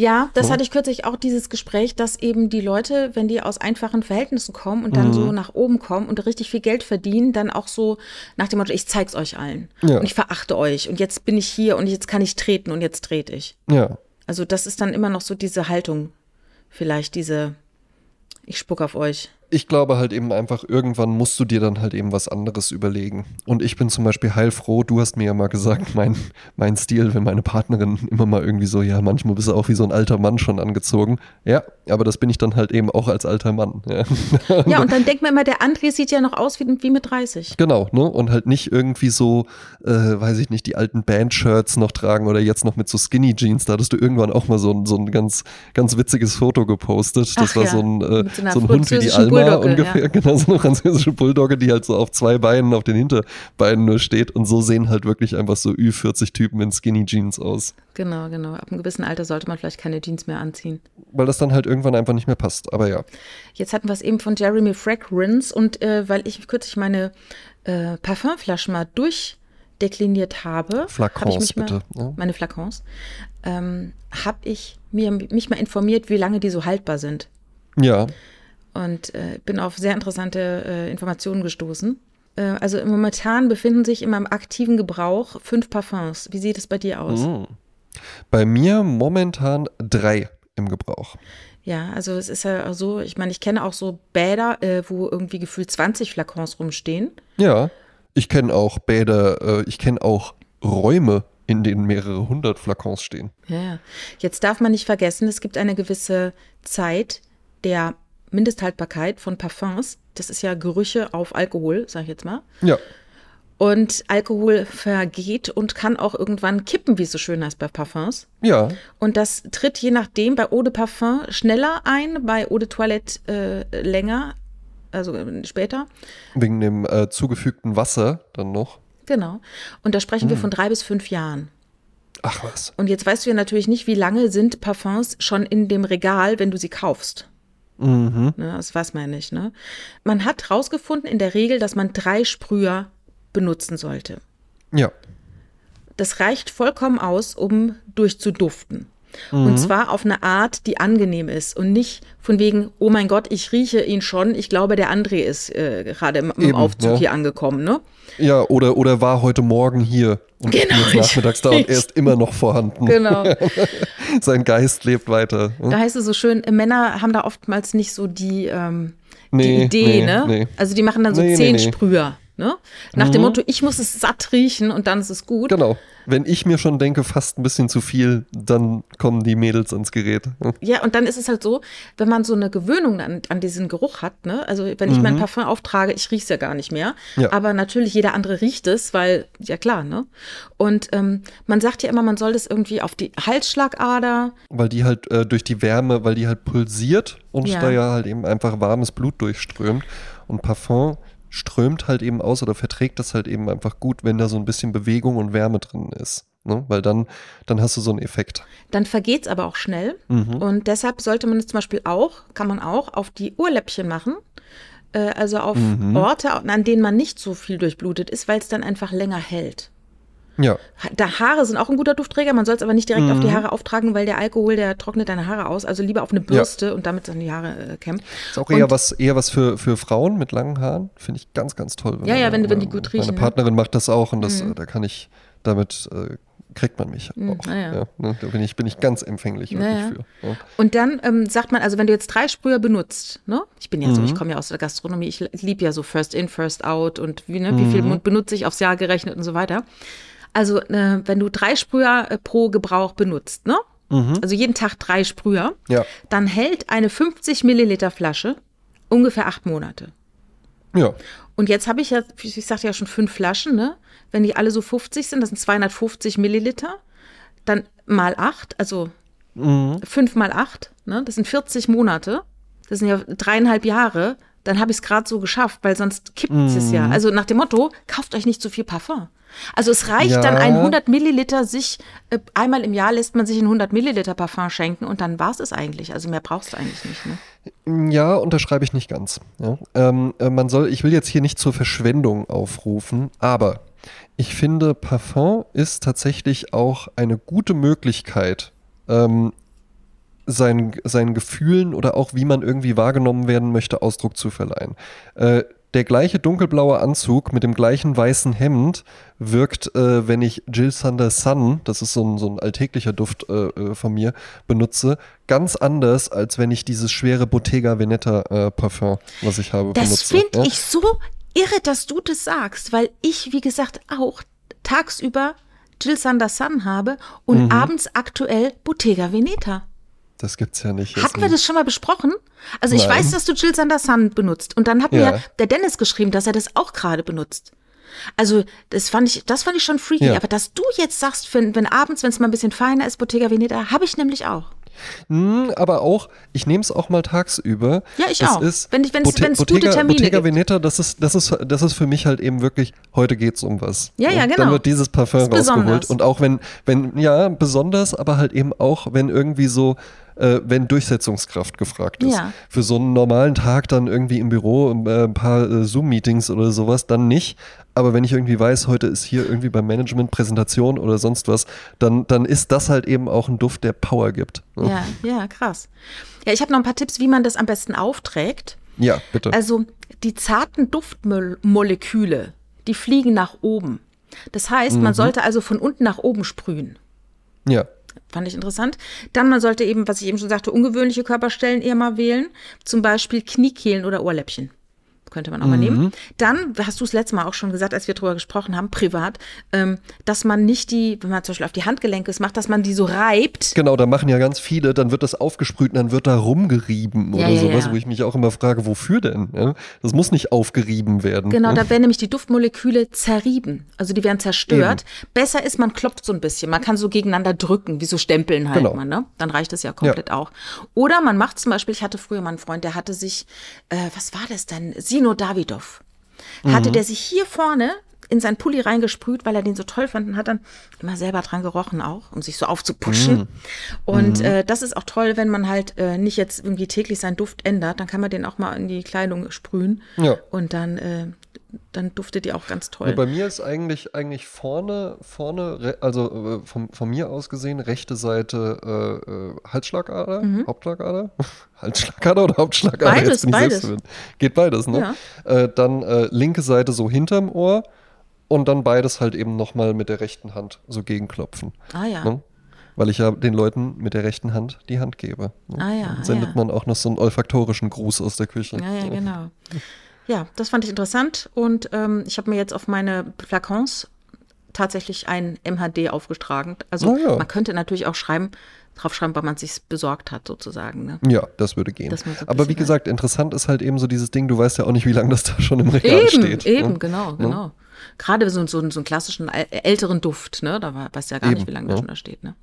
Ja, das ja. hatte ich kürzlich auch dieses Gespräch, dass eben die Leute, wenn die aus einfachen Verhältnissen kommen und dann mhm. so nach oben kommen und richtig viel Geld verdienen, dann auch so nach dem Motto, ich zeig's euch allen ja. und ich verachte euch und jetzt bin ich hier und jetzt kann ich treten und jetzt trete ich.
Ja.
Also das ist dann immer noch so diese Haltung, vielleicht diese, ich spuck auf euch
ich glaube halt eben einfach, irgendwann musst du dir dann halt eben was anderes überlegen. Und ich bin zum Beispiel heilfroh, du hast mir ja mal gesagt, mein, mein Stil, wenn meine Partnerin immer mal irgendwie so, ja, manchmal bist du auch wie so ein alter Mann schon angezogen. Ja, aber das bin ich dann halt eben auch als alter Mann. Ja,
ja und dann denkt man immer, der André sieht ja noch aus wie, wie mit 30.
Genau, ne? Und halt nicht irgendwie so, äh, weiß ich nicht, die alten Band-Shirts noch tragen oder jetzt noch mit so Skinny Jeans. Da hattest du irgendwann auch mal so ein, so ein ganz, ganz witziges Foto gepostet. Das Ach war ja, so ein, äh, so ein Hund wie die Alma. Bulldogge, ungefähr, ja. genau, so eine französische Bulldogge, die halt so auf zwei Beinen, auf den Hinterbeinen nur steht. Und so sehen halt wirklich einfach so Ü40-Typen in Skinny Jeans aus.
Genau, genau. Ab einem gewissen Alter sollte man vielleicht keine Jeans mehr anziehen.
Weil das dann halt irgendwann einfach nicht mehr passt, aber ja.
Jetzt hatten wir es eben von Jeremy Fragrance und äh, weil ich kürzlich meine äh, Parfümflaschen mal durchdekliniert habe,
Flakons,
hab ich
bitte.
Ja. Meine Flakons, ähm, habe ich mir, mich mal informiert, wie lange die so haltbar sind.
Ja
und äh, bin auf sehr interessante äh, Informationen gestoßen. Äh, also momentan befinden sich in meinem aktiven Gebrauch fünf Parfums. Wie sieht es bei dir aus?
Mm. Bei mir momentan drei im Gebrauch.
Ja, also es ist ja so, ich meine, ich kenne auch so Bäder, äh, wo irgendwie gefühlt 20 Flakons rumstehen.
Ja, ich kenne auch Bäder, äh, ich kenne auch Räume, in denen mehrere hundert Flakons stehen.
Ja. Jetzt darf man nicht vergessen, es gibt eine gewisse Zeit der Mindesthaltbarkeit von Parfums. Das ist ja Gerüche auf Alkohol, sag ich jetzt mal.
Ja.
Und Alkohol vergeht und kann auch irgendwann kippen, wie es so schön heißt bei Parfums.
Ja.
Und das tritt je nachdem bei Eau de Parfum schneller ein, bei Eau de Toilette äh, länger, also äh, später.
Wegen dem äh, zugefügten Wasser dann noch.
Genau. Und da sprechen wir von drei bis fünf Jahren.
Ach was.
Und jetzt weißt du ja natürlich nicht, wie lange sind Parfums schon in dem Regal, wenn du sie kaufst.
Mhm.
Ne, das weiß man ja nicht. Ne? Man hat rausgefunden in der Regel, dass man drei Sprüher benutzen sollte.
Ja.
Das reicht vollkommen aus, um durchzuduften. Und zwar auf eine Art, die angenehm ist und nicht von wegen, oh mein Gott, ich rieche ihn schon, ich glaube, der André ist äh, gerade im, im
Eben,
Aufzug
ja.
hier angekommen, ne?
Ja, oder, oder war heute Morgen hier und
Genau,
jetzt nachmittags da und er ist immer noch vorhanden.
Genau.
Sein Geist lebt weiter.
Da heißt es so schön, äh, Männer haben da oftmals nicht so die, ähm, die
Nee,
Idee,
nee,
ne?
nee.
Also die machen dann so
Nee,
zehn. Sprüher, ne? Nach dem Motto, ich muss es satt riechen und dann ist es gut.
Genau. Wenn ich mir schon denke, fast ein bisschen zu viel, dann kommen die Mädels ans Gerät.
Ja, und dann ist es halt so, wenn man so eine Gewöhnung an, an diesen Geruch hat, ne? Also wenn ich mein Parfum auftrage, ich rieche es ja gar nicht mehr.
Mhm. Ja.
Aber natürlich jeder andere riecht es, weil, ja klar, ne? Und ähm, man sagt ja immer, man soll das irgendwie auf die Halsschlagader.
Weil die halt äh, durch die Wärme, weil die halt pulsiert und
Ja.
da ja halt eben einfach warmes Blut durchströmt. Und Parfum strömt halt eben aus oder verträgt das halt eben einfach gut, wenn da so ein bisschen Bewegung und Wärme drin ist. Ne? Weil dann, dann hast du so einen Effekt.
Dann vergeht es aber auch schnell.
Mhm.
Und deshalb sollte man es zum Beispiel auch, kann man auch auf die Ohrläppchen machen. Äh, also auf
Mhm.
Orte, an denen man nicht so viel durchblutet ist, weil es dann einfach länger hält.
Ja,
Da Haare sind auch ein guter Duftträger. Man soll es aber nicht direkt
Mhm.
auf die Haare auftragen, weil der Alkohol, der trocknet deine Haare aus. Also lieber auf eine Bürste und damit dann die Haare äh, kämmen.
ist auch
Und-
eher was, eher was für, für Frauen mit langen Haaren. Finde ich ganz, ganz toll.
Ja, ja, wenn- wenn die gut riechen,
Meine
ne?
Partnerin macht das auch und das, äh, da kann ich, damit äh, kriegt man mich auch.
Mhm, ah, ja.
Ja, ne? Da bin ich, bin ich ganz empfänglich wirklich
ja.
für. Ja.
Und dann ähm, sagt man, also wenn du jetzt drei Sprüher benutzt, ne? Ich bin ja
Mhm.
so, ich komme ja aus der Gastronomie, ich liebe ja so First in, First out und wie, ne, wie
Mhm.
viel Mund benutze ich aufs Jahr gerechnet und so weiter. Also äh, wenn du drei Sprüher äh, pro Gebrauch benutzt, ne? Also jeden Tag drei Sprüher,
Mhm. Ja.
dann hält eine 50 Milliliter Flasche ungefähr acht Monate.
ja.
Und jetzt habe ich ja, ich sagte ja schon fünf Flaschen, ne? Wenn die alle so 50 sind, das sind 250 Milliliter, dann mal acht, also fünf mal acht, ne? Das sind 40 Monate. Das sind ja dreieinhalb Jahre. Dann habe ich es gerade so geschafft, weil sonst kippt es ja. Also nach dem Motto, kauft euch nicht zu viel Parfum. Also es reicht
Ja.
dann ein 100 Milliliter sich, äh, einmal im Jahr lässt man sich ein 100 Milliliter Parfum schenken und dann war es es eigentlich. Also mehr brauchst du eigentlich nicht. Ne?
Ja, unterschreibe ich nicht ganz. Ja. Ähm, äh, man soll, ich will jetzt hier nicht zur Verschwendung aufrufen, aber ich finde, Parfum ist tatsächlich auch eine gute Möglichkeit, ähm, seinen, seinen Gefühlen oder auch wie man irgendwie wahrgenommen werden möchte, Ausdruck zu verleihen. Äh, der gleiche dunkelblaue Anzug mit dem gleichen weißen Hemd wirkt, äh, wenn ich Jill Sander Sun, das ist so ein, so ein alltäglicher Duft äh, äh, von mir, benutze, ganz anders, als wenn ich dieses schwere Bottega Veneta äh, Parfum, was ich habe,
Das
benutze.
finde
ja?
ich so irre, dass du das sagst, weil ich, wie gesagt, auch tagsüber Jill Sander Sun habe und
Mhm.
abends aktuell Bottega Veneta.
Das gibt's ja nicht.
Hatten wir das schon mal besprochen? Also ich
Nein.
weiß, dass du Jill Sander Sun benutzt und dann hat
Ja.
mir der Dennis geschrieben, dass er das auch gerade benutzt. Also das fand ich, das fand ich schon freaky.
Ja.
Aber dass du jetzt sagst, wenn, wenn abends, wenn es mal ein bisschen feiner ist, Bottega Veneta, habe ich nämlich auch.
Hm, aber auch, ich nehme es auch mal tagsüber.
Ja, ich
das
auch.
Ist
Wenn ich- wenn's-
Botte-
wenn's gute
Bottega,
Termine
Bottega
gibt.
Veneta, das ist, das, ist, das ist für mich halt eben wirklich, heute geht's um was.
Ja, ja,
Dann
genau.
wird dieses Parfum rausgeholt.
besonders.
Und auch wenn, wenn, ja, besonders, aber halt eben auch, wenn irgendwie so, äh, wenn Durchsetzungskraft gefragt ist.
Ja.
Für so einen normalen Tag dann irgendwie im Büro, äh, ein paar äh, Zoom-Meetings oder sowas, dann nicht. Aber wenn ich irgendwie weiß, heute ist hier irgendwie beim Management Präsentation oder sonst was, dann, dann ist das halt eben auch ein Duft, der Power gibt. ne?
Ja, ja, krass. Ja, ich habe noch ein paar Tipps, wie man das am besten aufträgt.
Ja, bitte.
Also die zarten Duftmoleküle, die fliegen nach oben. Das heißt,
Mhm.
man sollte also von unten nach oben sprühen.
Ja.
Fand ich interessant. Dann, man sollte eben, was ich eben schon sagte, ungewöhnliche Körperstellen eher mal wählen. Zum Beispiel Kniekehlen oder Ohrläppchen. Könnte man auch mal
Mhm.
nehmen. Dann, hast du es letztes Mal auch schon gesagt, als wir drüber gesprochen haben, privat, ähm, dass man nicht die, wenn man zum Beispiel auf die Handgelenke es macht, dass man die so reibt.
Genau, da machen ja ganz viele, dann wird das aufgesprüht und dann wird da rumgerieben
Ja,
oder
ja,
sowas,
ja.
wo ich mich auch immer frage, wofür denn? Das muss nicht aufgerieben werden.
Genau, da werden nämlich die Duftmoleküle zerrieben. Also die werden zerstört. Besser ist, man klopft so ein bisschen. Man kann so gegeneinander drücken, wie so Stempeln halt
Genau.
man, ne? Dann reicht es ja komplett auch. Oder man macht zum Beispiel, ich hatte früher mal einen Freund, der hatte sich, äh, was war das denn? Sino Davidoff. Hatte der sich hier vorne in seinen Pulli reingesprüht, weil er den so toll fand und hat dann immer selber dran gerochen auch, um sich so aufzupuschen. Und äh, das ist auch toll, wenn man halt äh, nicht jetzt irgendwie täglich seinen Duft ändert, dann kann man den auch mal in die Kleidung sprühen.
Ja.
Und dann, äh, dann duftet die auch ganz toll.
Ja, bei mir ist eigentlich, eigentlich vorne, vorne, also äh, von, von mir aus gesehen, rechte Seite äh, äh, Halsschlagader, Hauptschlagader, Halsschlagader oder Hauptschlagader?
Mhm. Beides,
Jetzt bin ich
beides.
selbst. Geht beides, ne? Äh, dann äh, linke Seite so hinterm Ohr und dann beides halt eben nochmal mit der rechten Hand so gegenklopfen.
ah ja.
Ne? Weil ich ja den Leuten mit der rechten Hand die Hand gebe. Ne?
Ah ja,
Dann
ah
sendet
ja.
man auch noch so einen olfaktorischen Gruß aus der Küche.
Ja, ja, genau. Ja, das fand ich interessant und ähm, ich habe mir jetzt auf meine Flakons tatsächlich ein MHD aufgetragen. Also
Oh ja.
man könnte natürlich auch schreiben, draufschreiben, weil man es sich besorgt hat sozusagen. Ne?
Ja, das würde gehen.
Ein
Aber wie gesagt, interessant ist halt eben so dieses Ding, du weißt ja auch nicht, wie lange das da schon im Regal
Eben,
steht.
eben,
ne?
genau, genau. Gerade so, so, so einen klassischen äl- älteren Duft, ne? Da war- weißt du ja gar nicht,
Eben,
wie lange der
ja.
schon da steht, ne?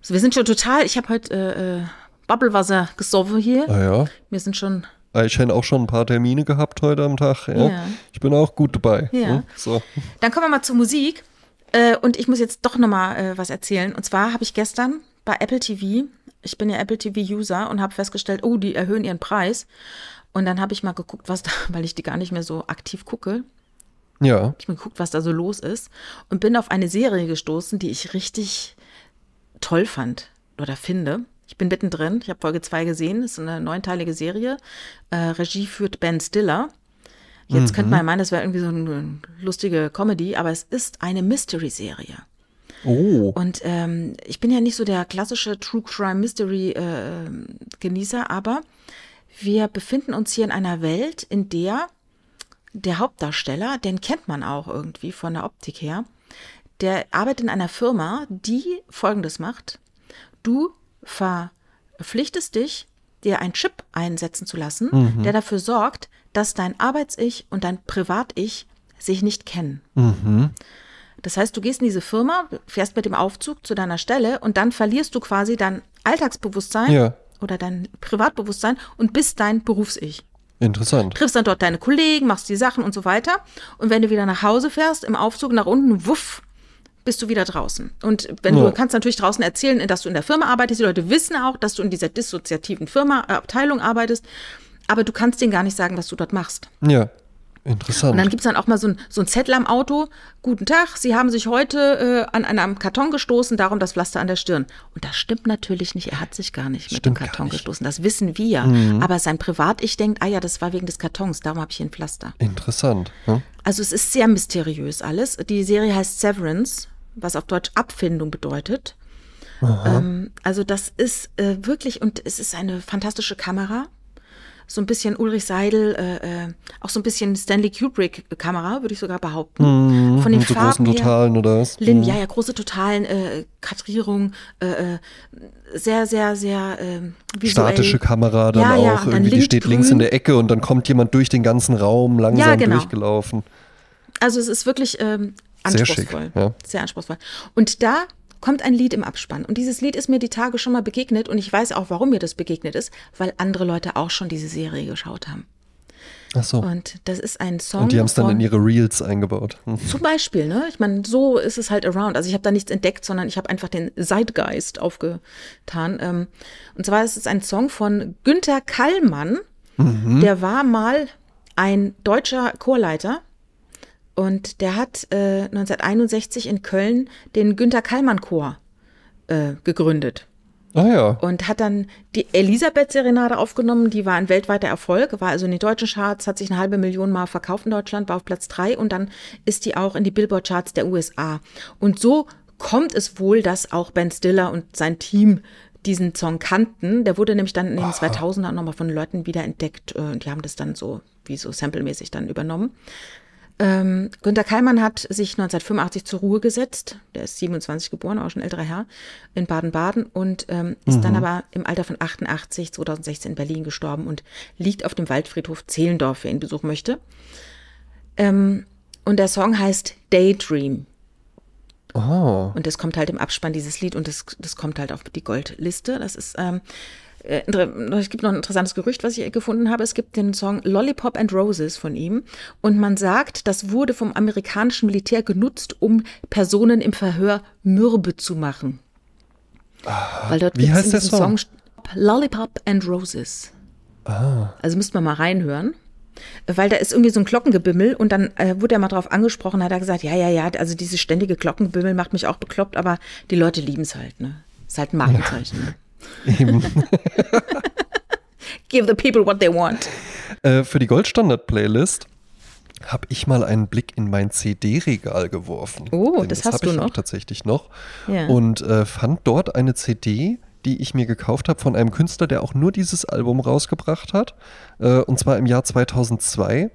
So, wir sind schon total, ich habe heute äh, äh, Bubblewasser gesoffen hier.
Ah ja.
Wir sind schon
Ah, Ich habe auch schon ein paar Termine gehabt heute am Tag. Ja.
Ja.
Ich bin auch gut dabei.
Ja.
Ne? So.
Dann kommen wir mal zur Musik. Äh, und ich muss jetzt doch noch mal äh, was erzählen. Und zwar habe ich gestern bei Apple TV, ich bin ja Apple TV-User und habe festgestellt, oh, die erhöhen ihren Preis. Und dann habe ich mal geguckt, was da, weil ich die gar nicht mehr so aktiv gucke,
Ja.
ich mal geguckt, was da so los ist. Und bin auf eine Serie gestoßen, die ich richtig toll fand oder finde. Ich bin mittendrin. Ich habe Folge 2 gesehen. Das ist eine neunteilige Serie. Äh, Regie führt Ben Stiller. Jetzt könnte man ja meinen, das wäre irgendwie so eine lustige Comedy, aber es ist eine Mystery-Serie.
Oh.
Und ähm, ich bin ja nicht so der klassische True Crime Mystery äh, Genießer, aber wir befinden uns hier in einer Welt, in der der Hauptdarsteller, den kennt man auch irgendwie von der Optik her, der arbeitet in einer Firma, die Folgendes macht. Du verpflichtest dich, dir einen Chip einsetzen zu lassen, der dafür sorgt, dass dein Arbeits-Ich und dein Privat-Ich sich nicht kennen. Das heißt, du gehst in diese Firma, fährst mit dem Aufzug zu deiner Stelle und dann verlierst du quasi dein Alltagsbewusstsein
Ja.
oder dein Privatbewusstsein und bist dein Berufs-Ich.
Interessant.
Triffst dann dort deine Kollegen, machst die Sachen und so weiter. Und wenn du wieder nach Hause fährst, im Aufzug nach unten, wuff, bist du wieder draußen. Und wenn
Ja.
du kannst natürlich draußen erzählen, dass du in der Firma arbeitest. Die Leute wissen auch, dass du in dieser dissoziativen Firma, äh, Abteilung arbeitest. Aber du kannst denen gar nicht sagen, was du dort machst.
Ja. Interessant.
Und dann gibt's dann auch mal so ein, so ein Zettel am Auto. Guten Tag, Sie haben sich heute äh, an einem Karton gestoßen, darum das Pflaster an der Stirn. Und das stimmt natürlich nicht. Er hat sich gar nicht mit
Stimmt
dem
gar
Karton.
Mhm.
gestoßen. Das wissen wir. Aber sein Privat-Ich denkt, ah ja, das war wegen des Kartons, darum habe ich hier ein Pflaster.
Interessant. Ne?
Also es ist sehr mysteriös alles. Die Serie heißt Severance, was auf Deutsch Abfindung bedeutet. Ähm, also das ist äh, wirklich, und es ist eine fantastische Kamera. So ein bisschen Ulrich Seidel, äh, äh, auch so ein bisschen Stanley Kubrick-Kamera, würde ich sogar behaupten. Von den
so
Farben
großen
her.
Totalen oder was?
Lin, ja, ja, große totalen äh, Kadrierung, äh, äh, sehr, sehr, sehr äh.
Statische Kamera dann
Ja, ja,
auch.
und dann
irgendwie, die steht links in der Ecke und dann kommt jemand durch den ganzen Raum langsam
Ja, genau.
durchgelaufen.
Also es ist wirklich ähm,
Sehr schick,
anspruchsvoll.
ja.
Sehr anspruchsvoll. Und da kommt ein Lied im Abspann. Und dieses Lied ist mir die Tage schon mal begegnet und ich weiß auch, warum mir das begegnet ist, weil andere Leute auch schon diese Serie geschaut haben.
Ach so.
Und das ist ein Song.
Und die haben es dann in ihre Reels eingebaut. Hm.
Zum Beispiel, ne? Ich meine, so ist es halt around. Also ich habe da nichts entdeckt, sondern ich habe einfach den Zeitgeist aufgetan. Ähm, und zwar ist es ein Song von Günther Kallmann. Der war mal ein deutscher Chorleiter. Und der hat äh, 1961 in Köln den Günther Kallmann Chor äh, gegründet.
Ah ja.
Und hat dann die Elisabeth-Serenade aufgenommen, die war ein weltweiter Erfolg, war also in den deutschen Charts, hat sich eine halbe Million Mal verkauft in Deutschland, war auf Platz drei und dann ist die auch in die Billboard-Charts der USA. Und so kommt es wohl, dass auch Ben Stiller und sein Team diesen Song kannten. Der wurde nämlich dann in den 2000ern nochmal von Leuten wiederentdeckt äh, und die haben das dann so, wie so samplemäßig dann übernommen. Ähm, Günter Kallmann hat sich 1985 zur Ruhe gesetzt. Der ist 27 geboren, auch schon älterer Herr, in Baden-Baden und ähm, ist mhm. dann aber im Alter von 88, 2016 in Berlin gestorben und liegt auf dem Waldfriedhof Zehlendorf, wer ihn besuchen möchte. Ähm, und der Song heißt Daydream.
Oh.
Und das kommt halt im Abspann dieses Lied und das, das kommt halt auf die Goldliste. Das ist, ähm, äh, es gibt noch ein interessantes Gerücht, was ich gefunden habe. Es gibt den Song Lollipop and Roses von ihm. Und man sagt, das wurde vom amerikanischen Militär genutzt, um Personen im Verhör mürbe zu machen.
Ah, Weil dort Wie heißt der Song? Song?
Lollipop and Roses.
Ah.
Also müsste man mal reinhören weil da ist irgendwie so ein Glockengebimmel und dann äh, wurde er mal drauf angesprochen, hat er gesagt, ja, ja, ja, also dieses ständige Glockengebimmel macht mich auch bekloppt, aber die Leute lieben es halt, ne? Ist halt ein Markenzeichen. Ja. Give the people what they want.
Äh, für die Goldstandard-Playlist habe ich mal einen Blick in mein CD-Regal geworfen.
Oh, Denn das, das hast du noch?
tatsächlich noch. Ja. Und äh, fand dort eine CD, die ich mir gekauft habe von einem Künstler, der auch nur dieses Album rausgebracht hat. Äh, und zwar im Jahr 2002.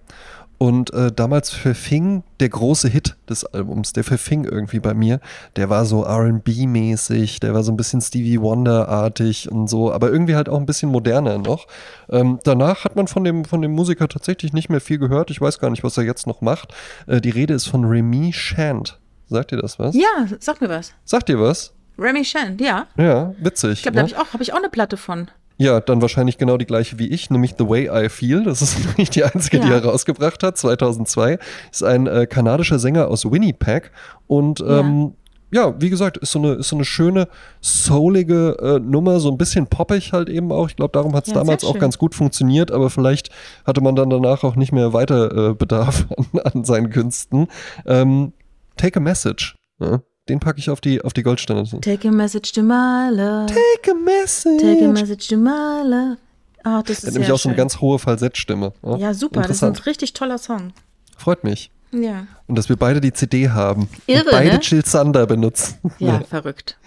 Und äh, damals verfing der große Hit des Albums, der verfing irgendwie bei mir. Der war so RB-mäßig, der war so ein bisschen Stevie Wonder-artig und so, aber irgendwie halt auch ein bisschen moderner noch. Ähm, danach hat man von dem, von dem Musiker tatsächlich nicht mehr viel gehört. Ich weiß gar nicht, was er jetzt noch macht. Äh, die Rede ist von Remy Shant. Sagt dir das was?
Ja, sag mir was.
Sagt dir was?
Remy Shant, ja.
Ja, witzig.
Ich glaube, da ne? habe ich, auch, hab ich auch eine Platte von.
Ja, dann wahrscheinlich genau die gleiche wie ich, nämlich The Way I Feel. Das ist nicht die einzige, ja. die er rausgebracht hat, 2002. Ist ein äh, kanadischer Sänger aus Winnipeg und ähm, ja. ja. wie gesagt, ist so eine, ist so eine schöne, soulige äh, Nummer, so ein bisschen poppig halt eben auch. Ich glaube, darum hat es ja, damals auch ganz gut funktioniert, aber vielleicht hatte man dann danach auch nicht mehr weiter äh, Bedarf an, an, seinen Künsten. Ähm, take a Message. Ja? Ne? Den packe ich auf die, auf die Goldstandard.
Take a message to my love.
Take a message.
Take a message to my love. Oh, das ist
Hat nämlich auch so eine ganz hohe Falsettstimme.
Ja, ja super. Das ist ein richtig toller Song.
Freut mich.
Ja.
Und dass wir beide die CD haben.
Irre,
und beide
ne?
Chill Thunder benutzen.
Ja, ja. verrückt.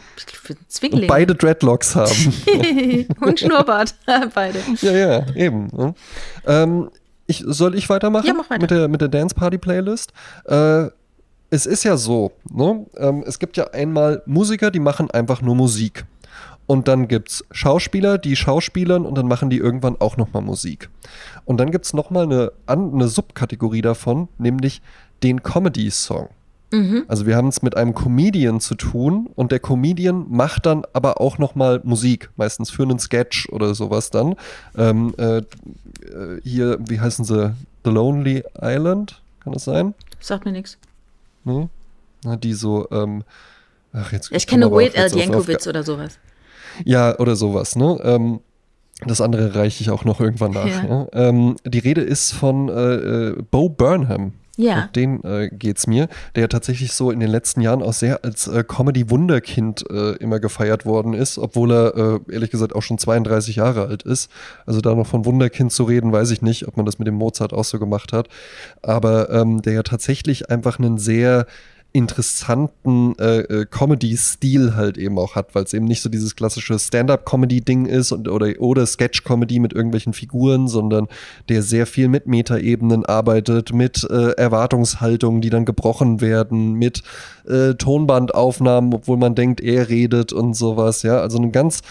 Zwingling. Und beide Dreadlocks haben.
und Schnurrbart. beide.
Ja, ja, eben. Ne? Ähm, ich, soll ich weitermachen?
Ja, mach weiter.
Mit der, mit der Dance Party Playlist. Äh, es ist ja so, ne? Ähm, es gibt ja einmal Musiker, die machen einfach nur Musik. Und dann gibt es Schauspieler, die schauspielern und dann machen die irgendwann auch nochmal Musik. Und dann gibt es nochmal eine, eine Subkategorie davon, nämlich den Comedy-Song. Mhm. Also wir haben es mit einem Comedian zu tun und der Comedian macht dann aber auch nochmal Musik, meistens für einen Sketch oder sowas dann. Ähm, äh, äh hier, wie heißen sie? The Lonely Island, kann das sein?
Sagt mir nichts.
Ne? Die so, ähm, ach, jetzt.
Ich kenne Wade Al Jankowitz oder sowas.
Ja, oder sowas, ne? Ähm, das andere reiche ich auch noch irgendwann nach. Ja. Ja? Ähm, die Rede ist von äh, äh Bo Burnham.
Ja.
Um den äh, geht es mir, der tatsächlich so in den letzten Jahren auch sehr als äh, Comedy-Wunderkind äh, immer gefeiert worden ist, obwohl er äh, ehrlich gesagt auch schon 32 Jahre alt ist. Also da noch von Wunderkind zu reden, weiß ich nicht, ob man das mit dem Mozart auch so gemacht hat. Aber ähm, der ja tatsächlich einfach einen sehr interessanten äh, äh, Comedy-Stil halt eben auch hat, weil es eben nicht so dieses klassische Stand-up-Comedy-Ding ist und, oder, oder Sketch-Comedy mit irgendwelchen Figuren, sondern der sehr viel mit Metaebenen arbeitet, mit äh, Erwartungshaltungen, die dann gebrochen werden, mit äh, Tonbandaufnahmen, obwohl man denkt, er redet und sowas, ja. Also ein ganz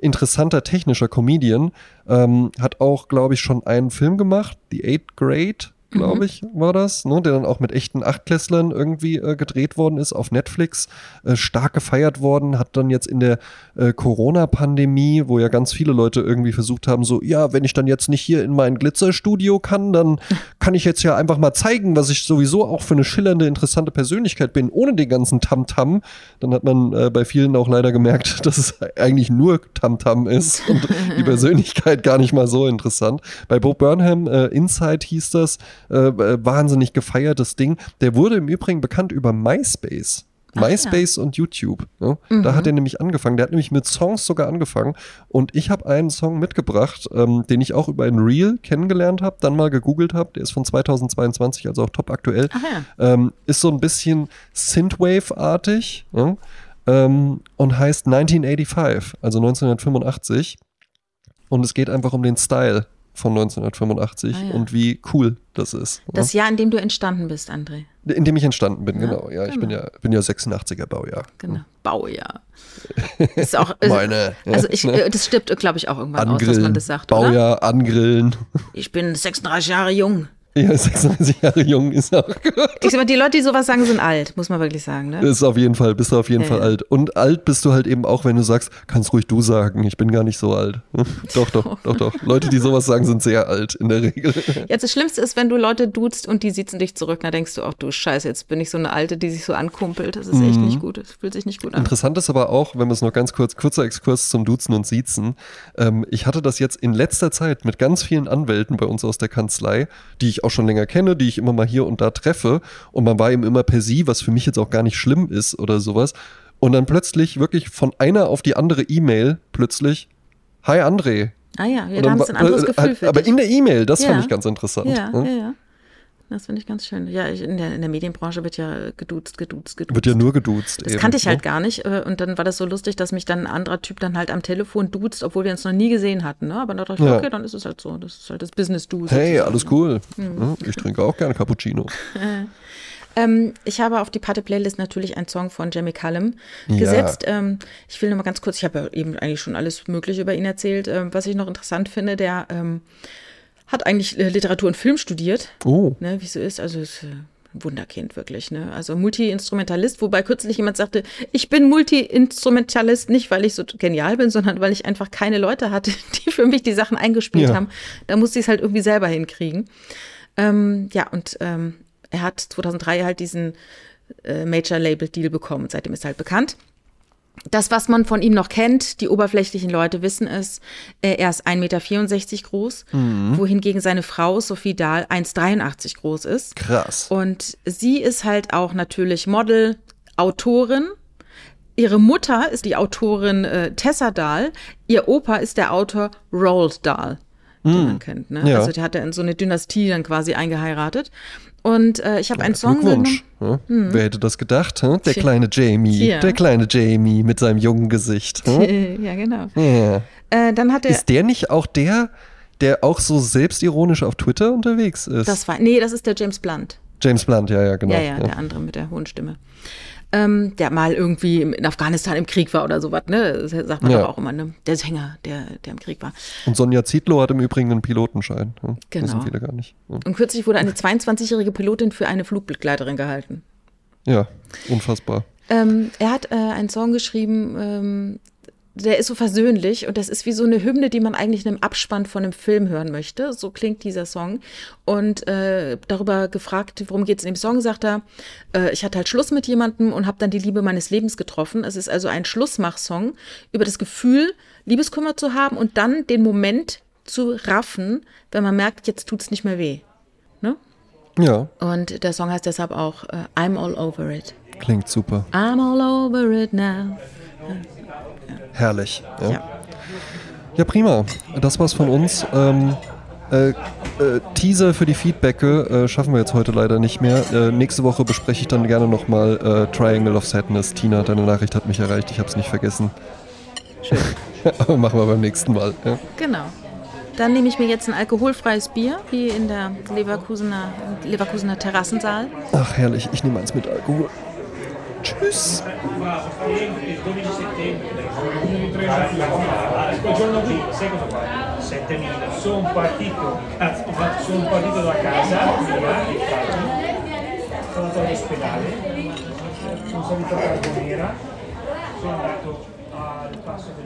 interessanter technischer Comedian. Ähm, hat auch, glaube ich, schon einen Film gemacht, The Eighth Grade glaube mhm. ich, war das, ne, der dann auch mit echten Achtklässlern irgendwie äh, gedreht worden ist auf Netflix, äh, stark gefeiert worden, hat dann jetzt in der äh, Corona-Pandemie, wo ja ganz viele Leute irgendwie versucht haben, so, ja, wenn ich dann jetzt nicht hier in mein Glitzerstudio kann, dann kann ich jetzt ja einfach mal zeigen, was ich sowieso auch für eine schillernde, interessante Persönlichkeit bin, ohne den ganzen Tamtam. -Tam. Dann hat man äh, bei vielen auch leider gemerkt, dass es eigentlich nur Tamtam -Tam ist und die Persönlichkeit gar nicht mal so interessant. Bei Bo Burnham, äh, Inside hieß das, äh, wahnsinnig gefeiertes Ding. Der wurde im Übrigen bekannt über MySpace. MySpace und YouTube. Ja? Da hat er nämlich angefangen. Der hat nämlich mit Songs sogar angefangen. Und ich habe einen Song mitgebracht, ähm, den ich auch über ein Reel kennengelernt habe, dann mal gegoogelt habe. Der ist von 2022, also auch top aktuell.
Ach ja.
Ähm, ist so ein bisschen Synthwave-artig ja? ähm, und heißt 1985, also 1985. Und es geht einfach um den Style von 1985
Ah, ja.
und wie cool das ist. ja?
Das Jahr, in dem du entstanden bist, André.
In dem ich entstanden bin,
Ja,
genau. Ja, ich bin
genau.
ja, bin ja 86er Baujahr.
Genau. Baujahr. Ist auch,
Meine.
Also ich, äh, das stirbt, glaube ich, auch irgendwann aus, dass
Angrillen.
man das sagt, oder?
Baujahr, angrillen.
Ich bin 36 Jahre jung.
Ja, 36 Jahre jung ist auch gut.
Ich sag mal, die Leute, die sowas sagen, sind alt, muss man wirklich sagen. Ne?
Ist auf jeden Fall, bist du auf jeden
Ja,
Fall
ja.
alt. Und alt bist du halt eben auch, wenn du sagst, kannst ruhig du sagen, ich bin gar nicht so alt. doch, doch, doch, doch. Leute, die sowas sagen, sind sehr alt in der Regel.
Jetzt das Schlimmste ist, wenn du Leute duzt und die sitzen dich zurück, dann denkst du, ach du Scheiße, jetzt bin ich so eine Alte, die sich so ankumpelt. Das ist echt
Mhm.
nicht gut. Das fühlt sich nicht gut an.
Interessant ist aber auch, wenn wir es noch ganz kurz, kurzer Exkurs zum Duzen und Siezen. Ähm, ich hatte das jetzt in letzter Zeit mit ganz vielen Anwälten bei uns aus der Kanzlei, die ich auch schon länger kenne, die ich immer mal hier und da treffe. Und man war eben immer per Sie, was für mich jetzt auch gar nicht schlimm ist oder sowas. Und dann plötzlich wirklich von einer auf die andere E-Mail plötzlich, Hi André.
Ah ja, da haben sie ein anderes
äh,
Gefühl für
Aber
dich.
in der E-Mail, das
Ja.
fand ich ganz interessant.
ja,
ne?
ja, ja. Das finde ich ganz schön. Ja, ich, in, der, in der Medienbranche wird ja geduzt, geduzt, geduzt.
Wird ja nur geduzt.
Das
eben,
kannte ich halt
ne?
gar nicht. äh, Und dann war das so lustig, dass mich dann ein anderer Typ dann halt am Telefon duzt, obwohl wir uns noch nie gesehen hatten. Ne? Aber dann dachte ich,
Ja.
okay, dann ist es halt so. Das ist halt das Business-Du.
Hey, alles cool.
Hm.
Ich trinke auch gerne Cappuccino.
Ähm, ich habe auf die Party-Playlist natürlich einen Song von Jamie Cullum
Ja.
gesetzt. Ähm, ich will nur mal ganz kurz, ich habe ja eben eigentlich schon alles Mögliche über ihn erzählt. Ähm, was ich noch interessant finde, der hat eigentlich äh, Literatur und Film studiert,
Oh,
ne, wie so ist. Also ist äh, ein Wunderkind wirklich. Ne? Also Multi-Instrumentalist, wobei kürzlich jemand sagte, ich bin Multi-Instrumentalist nicht, weil ich so genial bin, sondern weil ich einfach keine Leute hatte, die für mich die Sachen eingespielt
Ja.
haben. Da musste ich es halt irgendwie selber hinkriegen. Ähm, ja, und ähm, er hat 2003 halt diesen äh, Major-Label-Deal bekommen. Seitdem ist er halt bekannt. Das, was man von ihm noch kennt, die oberflächlichen Leute wissen es, äh, er ist 1,64 Meter groß, wohingegen seine Frau Sophie Dahl 1,83 groß ist.
krass.
Und sie ist halt auch natürlich Model, Autorin. Ihre Mutter ist die Autorin äh, Tessa Dahl. Ihr Opa ist der Autor Roald Dahl, den man kennt. Ne?
Ja.
Also der hat ja in so eine Dynastie dann quasi eingeheiratet. Und äh, ich habe einen Song genommen.
Ja? Wer hätte das gedacht? hä? Der kleine Jamie.
Tja.
Der kleine Jamie mit seinem jungen Gesicht. hä?
ja, genau.
Ja.
Äh, dann hat er.
Ist der nicht auch der, der auch so selbstironisch auf Twitter unterwegs ist?
Das war, nee, das ist der James Blunt.
James Blunt, ja, ja, genau.
ja, ja, der andere mit der hohen Stimme. Ähm, der mal irgendwie in Afghanistan im Krieg war oder sowas, ne? Das sagt man
Ja.
doch auch immer, ne? Der Sänger, der, der im Krieg war.
Und Sonja Zietlow hat im Übrigen einen Pilotenschein. Ja,
Genau.
Wissen viele gar nicht. Ja.
Und kürzlich wurde eine 22-jährige Pilotin für eine Flugbegleiterin gehalten.
Ja, unfassbar.
Ähm, er hat äh, einen Song geschrieben, ähm, der ist so versöhnlich und das ist wie so eine Hymne, die man eigentlich in einem Abspann von einem Film hören möchte. So klingt dieser Song. Und äh, darüber gefragt, worum geht es in dem Song, sagt er, äh, ich hatte halt Schluss mit jemandem und habe dann die Liebe meines Lebens getroffen. Es ist also ein Schlussmach-Song über das Gefühl, Liebeskummer zu haben und dann den Moment zu raffen, wenn man merkt, jetzt tut's nicht mehr weh. Ne?
Ja,
Und der Song heißt deshalb auch äh, I'm all over it.
klingt super.
I'm all over it now.
Herrlich. Ja.
Ja.
Ja, prima. Das war's von uns. Ähm, äh, äh, Teaser für die Feedbacke äh, schaffen wir jetzt heute leider nicht mehr. Äh, nächste Woche bespreche ich dann gerne nochmal äh, Triangle of Sadness. Tina, deine Nachricht hat mich erreicht. Ich habe es nicht vergessen.
Schön.
Aber machen wir beim nächsten Mal. Ja.
Genau. Dann nehme ich mir jetzt ein alkoholfreies Bier, wie in der Leverkusener, Leverkusener Terrassensaal.
Ach, herrlich. Ich nehme eins mit Alkohol. Tschüss.
il 12 settembre quel giorno qui sai cosa fa? 7000 sono partito sono partito da casa sono andato all'ospedale sono salito a Carbonera sono andato al passo del